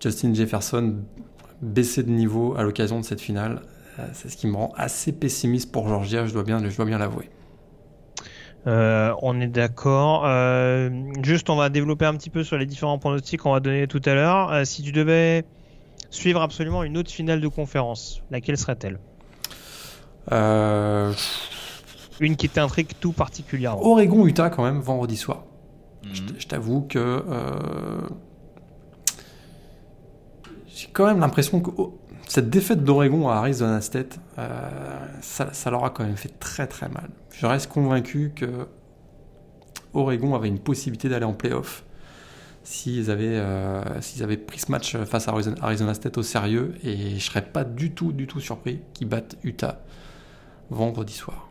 Justin Jefferson baisser de niveau à l'occasion de cette finale. Euh, c'est ce qui me rend assez pessimiste pour Georgia, je dois bien, bien l'avouer. On est d'accord. Juste, on va développer un petit peu sur les différents pronostics qu'on va donner tout à l'heure. si tu devais suivre absolument une autre finale de conférence, laquelle serait-elle? Une qui t'intrigue tout particulièrement. Oregon-Utah quand même, vendredi soir. Je mhm. t'avoue que j'ai quand même l'impression que oh, cette défaite d'Oregon à Arizona State, euh, ça, leur a quand même fait très très mal. Je reste convaincu que Oregon avait une possibilité d'aller en playoff s'ils avaient, euh, avaient pris ce match face à Arizona State au sérieux et je serais pas du tout du tout surpris qu'ils battent Utah vendredi soir.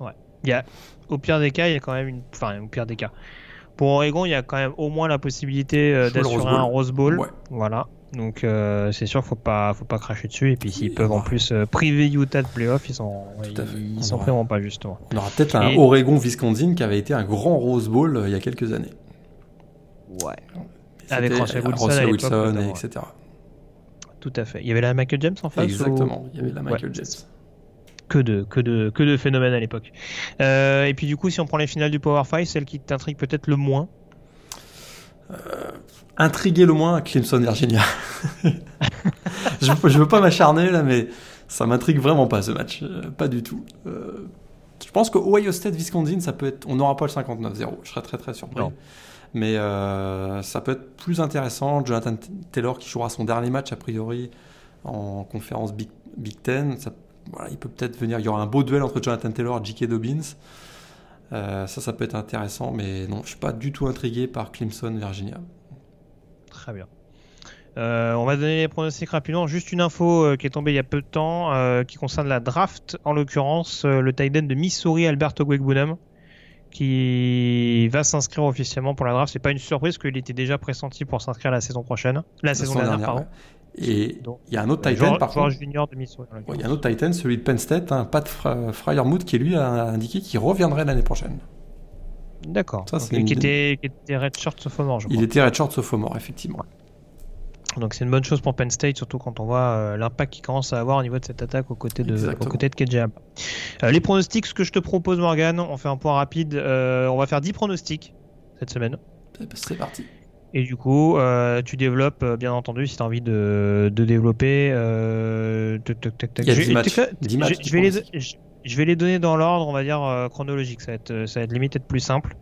Ouais. Il y a, au pire des cas, il y a quand même une. Enfin, au pire des cas. Pour Oregon, il y a quand même au moins la possibilité euh, d'assurer un Rose Bowl. Voilà. Donc euh, c'est sûr, faut pas, faut pas cracher dessus. Et puis s'ils peuvent en plus euh, priver Utah de playoff, ils sont, ils, sont vraiment pas justement. On aura peut-être un Oregon-Wisconsin qui avait été un grand Rose Bowl il y a quelques années. Ouais. Avec Russell Wilson, etc. Tout à fait. Il y avait la Michael James en face. Exactement. Il y avait la Michael James. Que de, que de, que de phénomènes à l'époque. et puis du coup, si on prend les finales du Power 5, celle qui t'intrigue peut-être le moins. Euh, intrigué le moins Clemson Virginia. je, je veux pas m'acharner là, mais ça m'intrigue vraiment pas ce match, euh, pas du tout. Euh, je pense que Ohio State Wisconsin, ça peut être, on n'aura pas le 59-0. Je serais très très surpris. Mais euh, ça peut être plus intéressant. Jonathan Taylor qui jouera son dernier match a priori en conférence Big, Big Ten. Ça, voilà, il peut peut-être venir. Il y aura un beau duel entre Jonathan Taylor et J.K. Dobbins. ça, ça peut être intéressant, mais non, je suis pas du tout intrigué par Clemson Virginia. Très bien. Euh, on va donner les pronostics rapidement. Juste une info euh, qui est tombée il y a peu de temps, euh, qui concerne la draft, en l'occurrence le tight end de Missouri, Alberto Guegbunam, qui va s'inscrire officiellement pour la draft. C'est pas une surprise, qu'il était déjà pressenti pour s'inscrire la saison prochaine, la, saison, dernière, pardon. Et il y a un autre Titan, par contre. Junior de Missouri. il y a un autre Titan, celui de Penn State, un Pat Fryermuth, qui lui a indiqué qu'il reviendrait l'année prochaine. D'accord. Qui, était, qui était redshirt sophomore, je crois. Il était redshirt sophomore, effectivement. Donc c'est une bonne chose pour Penn State, surtout quand on voit euh, l'impact qu'il commence à avoir au niveau de cette attaque aux côtés de, aux côtés de euh, les pronostics, ce que je te propose, Morgan, on fait un point rapide. Euh, on va faire 10 pronostics cette semaine. C'est parti. Et du coup, tu développes, bien entendu, si tu as envie de, de développer. Il y a 10 matchs. je, vais les, donner dans l'ordre, on va dire, chronologique. Ça va, être, ça va être limite être plus simple.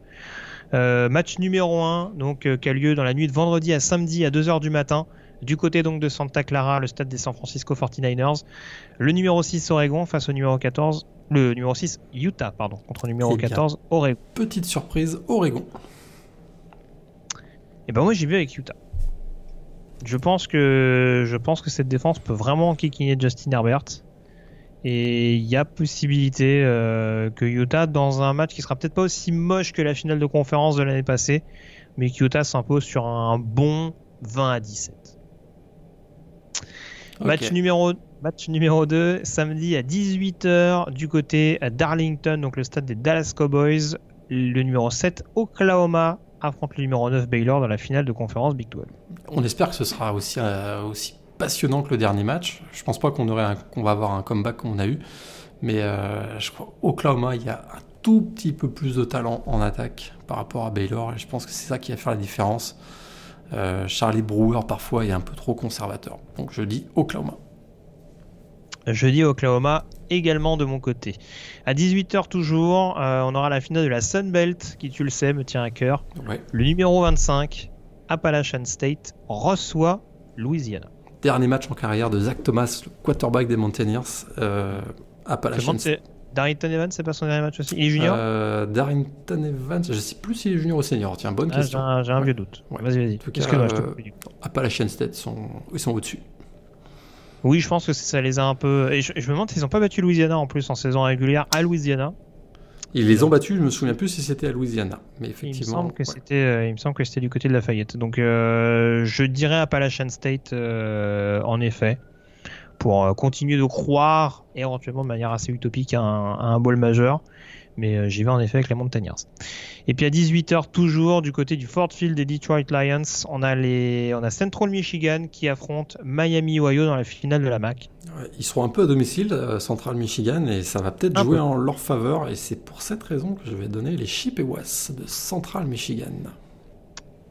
Match numéro 1, donc, qui a lieu dans la nuit de vendredi à samedi à 2h du matin. Du côté donc de Santa Clara, le stade des San Francisco 49ers. Le numéro 6 Oregon face au numéro 14. Le numéro 6 Utah, pardon, contre le numéro 14 Oregon. Petite surprise, Oregon. Et eh ben moi j'ai vu avec Utah. Je pense que je pense que cette défense peut vraiment enquiquiner Justin Herbert. Et il y a possibilité que Utah, dans un match qui sera peut-être pas aussi moche que la finale de conférence de l'année passée, mais que Utah s'impose sur un bon 20 à 17. Match, numéro, match numéro 2, samedi à 18h du côté à Darlington, donc le stade des Dallas Cowboys. Le numéro 7, Oklahoma, affronte le numéro 9, Baylor, dans la finale de conférence Big 12. On espère que ce sera aussi, euh, aussi passionnant que le dernier match. Je pense pas qu'on aurait qu'on va avoir un comeback comme on a eu. Mais euh, je crois Oklahoma, il y a un tout petit peu plus de talent en attaque par rapport à Baylor. Et je pense que c'est ça qui va faire la différence. Euh, Charlie Brewer, parfois, est un peu trop conservateur. Donc je dis Oklahoma. Je dis Oklahoma également de mon côté. À 18h toujours, euh, on aura la finale de la Sun Belt, qui tu le sais me tient à cœur. Le numéro 25, Appalachian State, reçoit Louisiana. Dernier match en carrière de Zach Thomas, le quarterback des Mountaineers. Euh, Appalachian State. Darrington Evans, c'est pas son dernier match aussi? Il est junior? Euh, Darrington Evans, je sais plus s'il est junior ou senior. Tiens, bonne ah, question. J'ai un, vieux doute. Vas-y, vas-y. Euh, Appalachian State, sont, ils sont au-dessus. Oui, je pense que ça les a un peu. Et je, me demande s'ils n'ont pas battu Louisiana en plus en saison régulière à Louisiana. Ils les ont battus, je me souviens plus si c'était à Louisiana. Mais effectivement. Il me semble que c'était, euh, il me semble que c'était du côté de Lafayette. Donc euh, je dirais Appalachian State en effet pour euh, continuer de croire, éventuellement de manière assez utopique, à un, bol majeur. Mais euh, j'y vais en effet avec les Montagnards. Et puis à 18h toujours du côté du Ford Field des Detroit Lions, on a les on a Central Michigan qui affronte Miami Ohio dans la finale de la MAC. ils seront un peu à domicile euh, Central Michigan et ça va peut-être jouer en leur faveur et c'est pour cette raison que je vais donner les Chippewas de Central Michigan.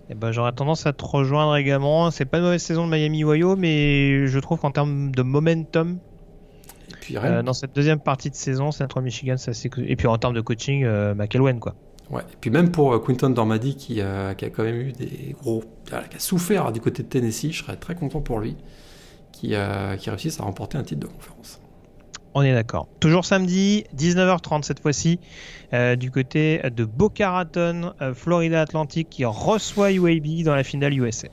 Eh ben, j'aurais tendance à te rejoindre également. C'est pas une mauvaise saison de Miami Ohio, mais je trouve qu'en termes de momentum, euh, dans cette deuxième partie de saison, Central Michigan, ça c'est et puis en termes de coaching, euh, McElwain quoi. Ouais. Et puis même pour euh, Quinton Dormady qui, a quand même eu des gros, qui a souffert du côté de Tennessee, je serais très content pour lui, qui qui réussisse à remporter un titre de conférence. On est d'accord. Toujours samedi, 19h30 cette fois-ci, euh, du côté de Boca Raton, euh, Florida Atlantic, qui reçoit UAB dans la finale USA.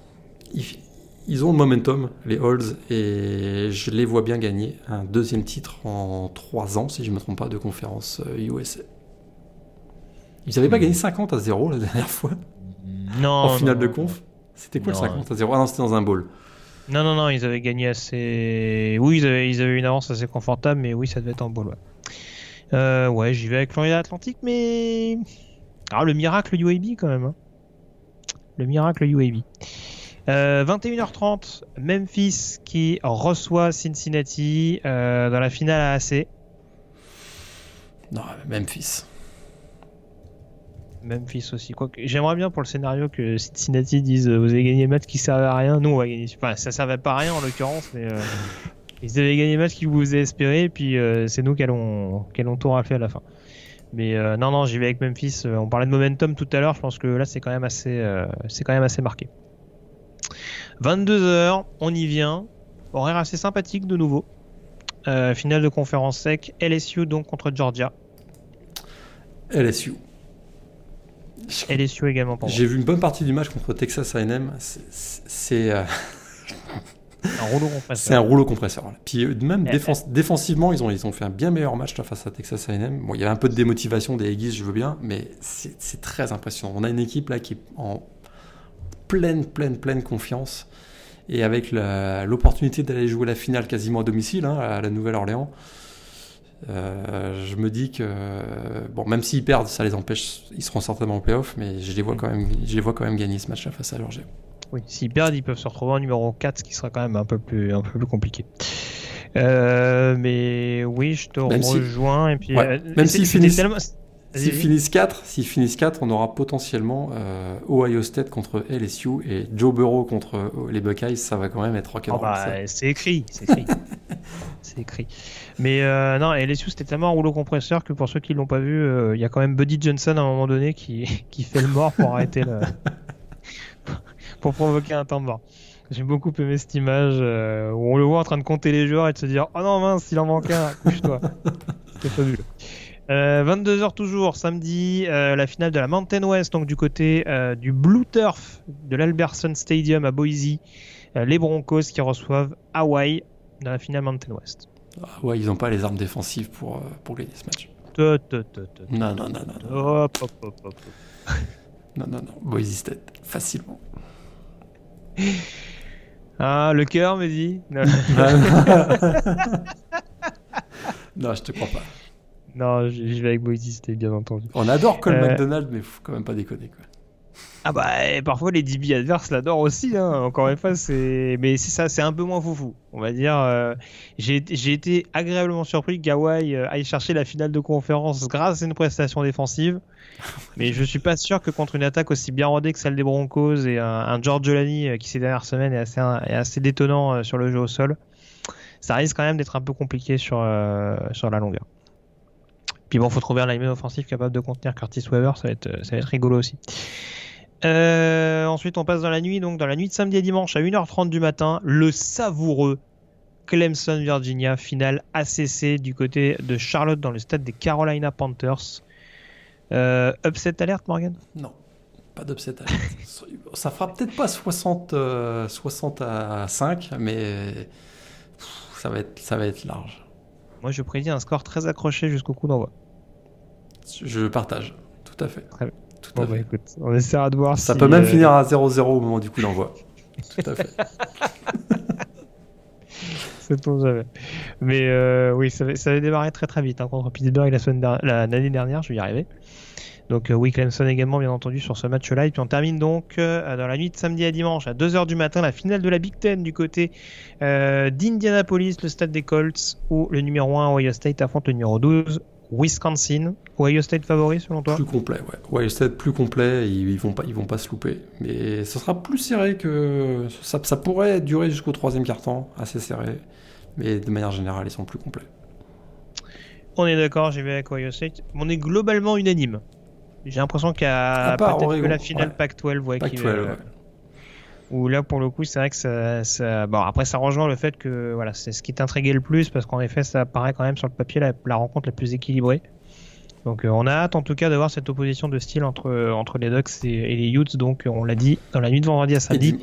Ils ont le momentum, les Halls, et je les vois bien gagner un deuxième titre en trois ans, si je ne me trompe pas, de conférence USA. Euh, Ils n'avaient pas gagné 50 à 0 la dernière fois Non. en finale de conf C'était quoi le 50 à 0 Ah non, c'était dans un bowl. Non, non, non, ils avaient gagné assez. Oui, ils avaient, ils avaient une avance assez confortable, mais oui, ça devait être en bowl. Ouais, euh, j'y vais avec Florida Atlantique, mais. Ah, le miracle UAB quand même. Hein. Le miracle UAB. Euh, 21h30, Memphis qui reçoit Cincinnati euh, dans la finale à AC. Non, Memphis. Memphis aussi. Quoi j'aimerais bien pour le scénario que Cincinnati dise euh, vous avez gagné le match qui servait à rien. Nous on va gagner. Enfin, ça servait pas à rien en l'occurrence, mais euh, ils avaient gagné le match qui vous a espéré, puis euh, c'est nous qui allons, qui allons tout rafler à la fin. Mais non, non, j'y vais avec Memphis. on parlait de momentum tout à l'heure. Je pense que là c'est quand même assez, c'est quand même assez marqué. 22h, on y vient. Horaire assez sympathique de nouveau. finale de conférence sec. LSU donc contre Georgia. LSU. LSU également pour J'ai vu une bonne partie du match contre Texas A&M. C'est euh, un rouleau compresseur. C'est un rouleau compresseur. Puis euh, même défensivement, ils ont, ils ont fait un bien meilleur match face à Texas A&M. Bon, il y avait un peu de démotivation des Aggies, je veux bien, mais c'est très impressionnant. On a une équipe là qui est en pleine, pleine, pleine confiance. Et avec l'opportunité d'aller jouer la finale quasiment à domicile, hein, à la Nouvelle-Orléans, euh, je me dis que bon, même s'ils perdent, ça les empêche. Ils seront certainement en playoff, mais je les vois quand même, je les vois quand même gagner ce match-là face à Georgia. Oui, s'ils perdent, ils peuvent se retrouver en numéro 4, ce qui sera quand même un peu plus, un peu plus compliqué. Euh, mais oui, je te rejoins. et puis, euh, même s'ils finissent, S'ils finissent 4, s'ils finissent 4, on aura potentiellement euh, Ohio State contre LSU et Joe Burrow contre les Buckeyes, ça va quand même être oh bah, C'est écrit, c'est écrit. c'est écrit. Mais euh, non, LSU c'était tellement un rouleau compresseur que pour ceux qui l'ont pas vu, il y a quand même Buddy Johnson à un moment donné qui, qui fait le mort pour arrêter le. pour provoquer un temps mort. J'ai beaucoup aimé cette image où on le voit en train de compter les joueurs et de se dire Oh non mince, il en manque un, couche-toi. C'était fabuleux. 22h euh, toujours, samedi, euh, la finale de la Mountain West, donc du côté euh, du Blue Turf de l'Alberson Stadium à Boise. les Broncos qui reçoivent Hawaii dans la finale Mountain West. Ah ouais, ils n'ont pas les armes défensives pour, euh, pour gagner ce match. Te, te, te, te, te. Non, non, non, non. Non, Hop, hop, hop, hop. non, non. non. Boise State, facilement. Ah, le cœur me dit. Non, non, je te crois pas. non je, je vais avec Boise State, bien entendu. On adore Cole Euh. McDonald, mais faut quand même pas déconner. Quoi. Ah bah, parfois les DB adverses l'adorent aussi, hein. encore une fois, c'est... Mais c'est ça, c'est un peu moins foufou, on va dire. euh, J'ai été agréablement surpris que Gawai euh, aille chercher la finale de conférence grâce à une prestation défensive. Mais je suis pas sûr que contre une attaque aussi bien rodée que celle des Broncos et un, un George Jolani euh, qui ces dernières semaines est assez, est assez détonnant sur le jeu au sol, ça risque quand même d'être un peu compliqué sur, sur la longueur. Puis bon, faut trouver un lineman offensif capable de contenir Curtis Weaver, ça va être, ça va être rigolo aussi. Euh, ensuite, on passe dans la nuit, donc dans la nuit de samedi à dimanche à 1h30 du matin, le savoureux Clemson, Virginia, finale ACC du côté de Charlotte dans le stade des Carolina Panthers. Euh, upset alerte, Morgan? Non, pas d'upset. alert. Ça fera peut-être pas 60, euh, 60 à 5, mais pff, ça va être, ça va être large. Moi, je prédis un score très accroché jusqu'au coup d'envoi. Je partage, tout à fait. Très bien. Tout Bon, à bah fait. écoute, on essaiera de voir Ça si, peut même euh, finir à 0-0 au moment du coup d'envoi. Tout à fait. Sait-on jamais. Mais euh, oui, ça avait, ça avait démarré très très vite hein, contre Pittsburgh la semaine l'année dernière, je vais y arriver. Donc euh, oui, Clemson également bien entendu sur ce match-là. Et puis on termine donc euh, dans la nuit de samedi à dimanche à 2h du matin la finale de la Big Ten du côté euh, d'Indianapolis, le stade des Colts, où le numéro 1 Ohio State affronte le numéro 12 Wisconsin. Ohio State favori selon toi? Plus complet, ouais. Ouais, c'est plus complet, ils, ils vont pas, ils vont pas se louper. Mais ce sera plus serré que ça, ça pourrait durer jusqu'au troisième quart-temps, assez serré. Mais de manière générale, ils sont plus complets. On est d'accord, j'y vais avec Ohio State. On est globalement unanime. J'ai l'impression qu'il y a À part peut-être que la finale ouais. Pac-12 ouais, qui, Pac-12, euh, ouais. Où là, pour le coup, c'est vrai que ça, ça- Bon, après, ça rejoint le fait que voilà, c'est ce qui t'intriguait le plus, parce qu'en effet, ça paraît quand même sur le papier la, la rencontre la plus équilibrée. Donc, euh, on a hâte en tout cas de voir cette opposition de style entre, entre les Ducks et, et les Utes. Donc, on l'a dit, dans la nuit de vendredi à samedi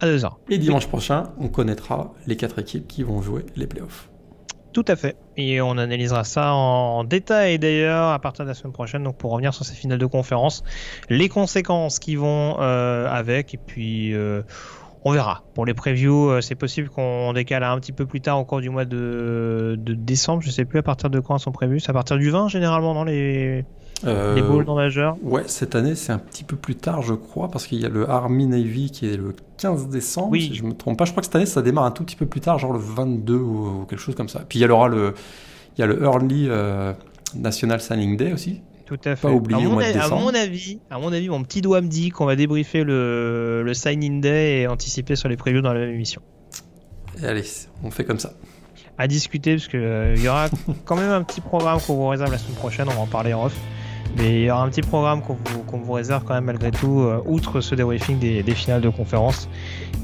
à 2h. et dimanche prochain, on connaîtra les quatre équipes qui vont jouer les playoffs. Tout à fait. Et on analysera ça en détail d'ailleurs à partir de la semaine prochaine. Donc pour revenir sur ces finales de conférence, les conséquences qui vont euh, avec, et puis euh, on verra. Pour les previews, euh, c'est possible qu'on décale un petit peu plus tard au cours du mois de, décembre. Je sais plus à partir de quand elles sont prévues. C'est à partir du 20 généralement dans les, les bowls non majeurs. Ouais, cette année, c'est un petit peu plus tard, je crois, parce qu'il y a le Army Navy qui est le 15 décembre, Oui. si je me trompe pas. Je crois que cette année, ça démarre un tout petit peu plus tard, genre le 22 ou, ou quelque chose comme ça. Puis il y aura le, il y a le Early euh, National Signing Day aussi. Tout à fait. Pas oublié à, au mon, mois de a- à décembre. mon avis, à mon avis, mon petit doigt me dit qu'on va débriefer le, le sign-in day et anticiper sur les previews dans la même émission. Et allez, on fait comme ça. à discuter parce que euh, y aura quand même un petit programme qu'on vous réserve la semaine prochaine, on va en parler en off. Mais il y aura un petit programme qu'on vous, réserve quand même malgré tout, euh, outre ce debriefing des, des finales de conférence.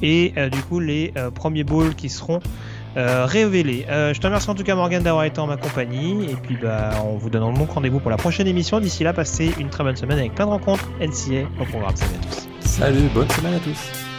Et euh, du coup, les euh, premiers bowls qui seront révélés. Je te remercie en tout cas Morgan d'avoir été en ma compagnie. Et puis bah, on vous donne donc rendez-vous pour la prochaine émission. D'ici là, passez une très bonne semaine avec plein de rencontres NCA au programme. Salut à tous. Salut, bonne semaine à tous.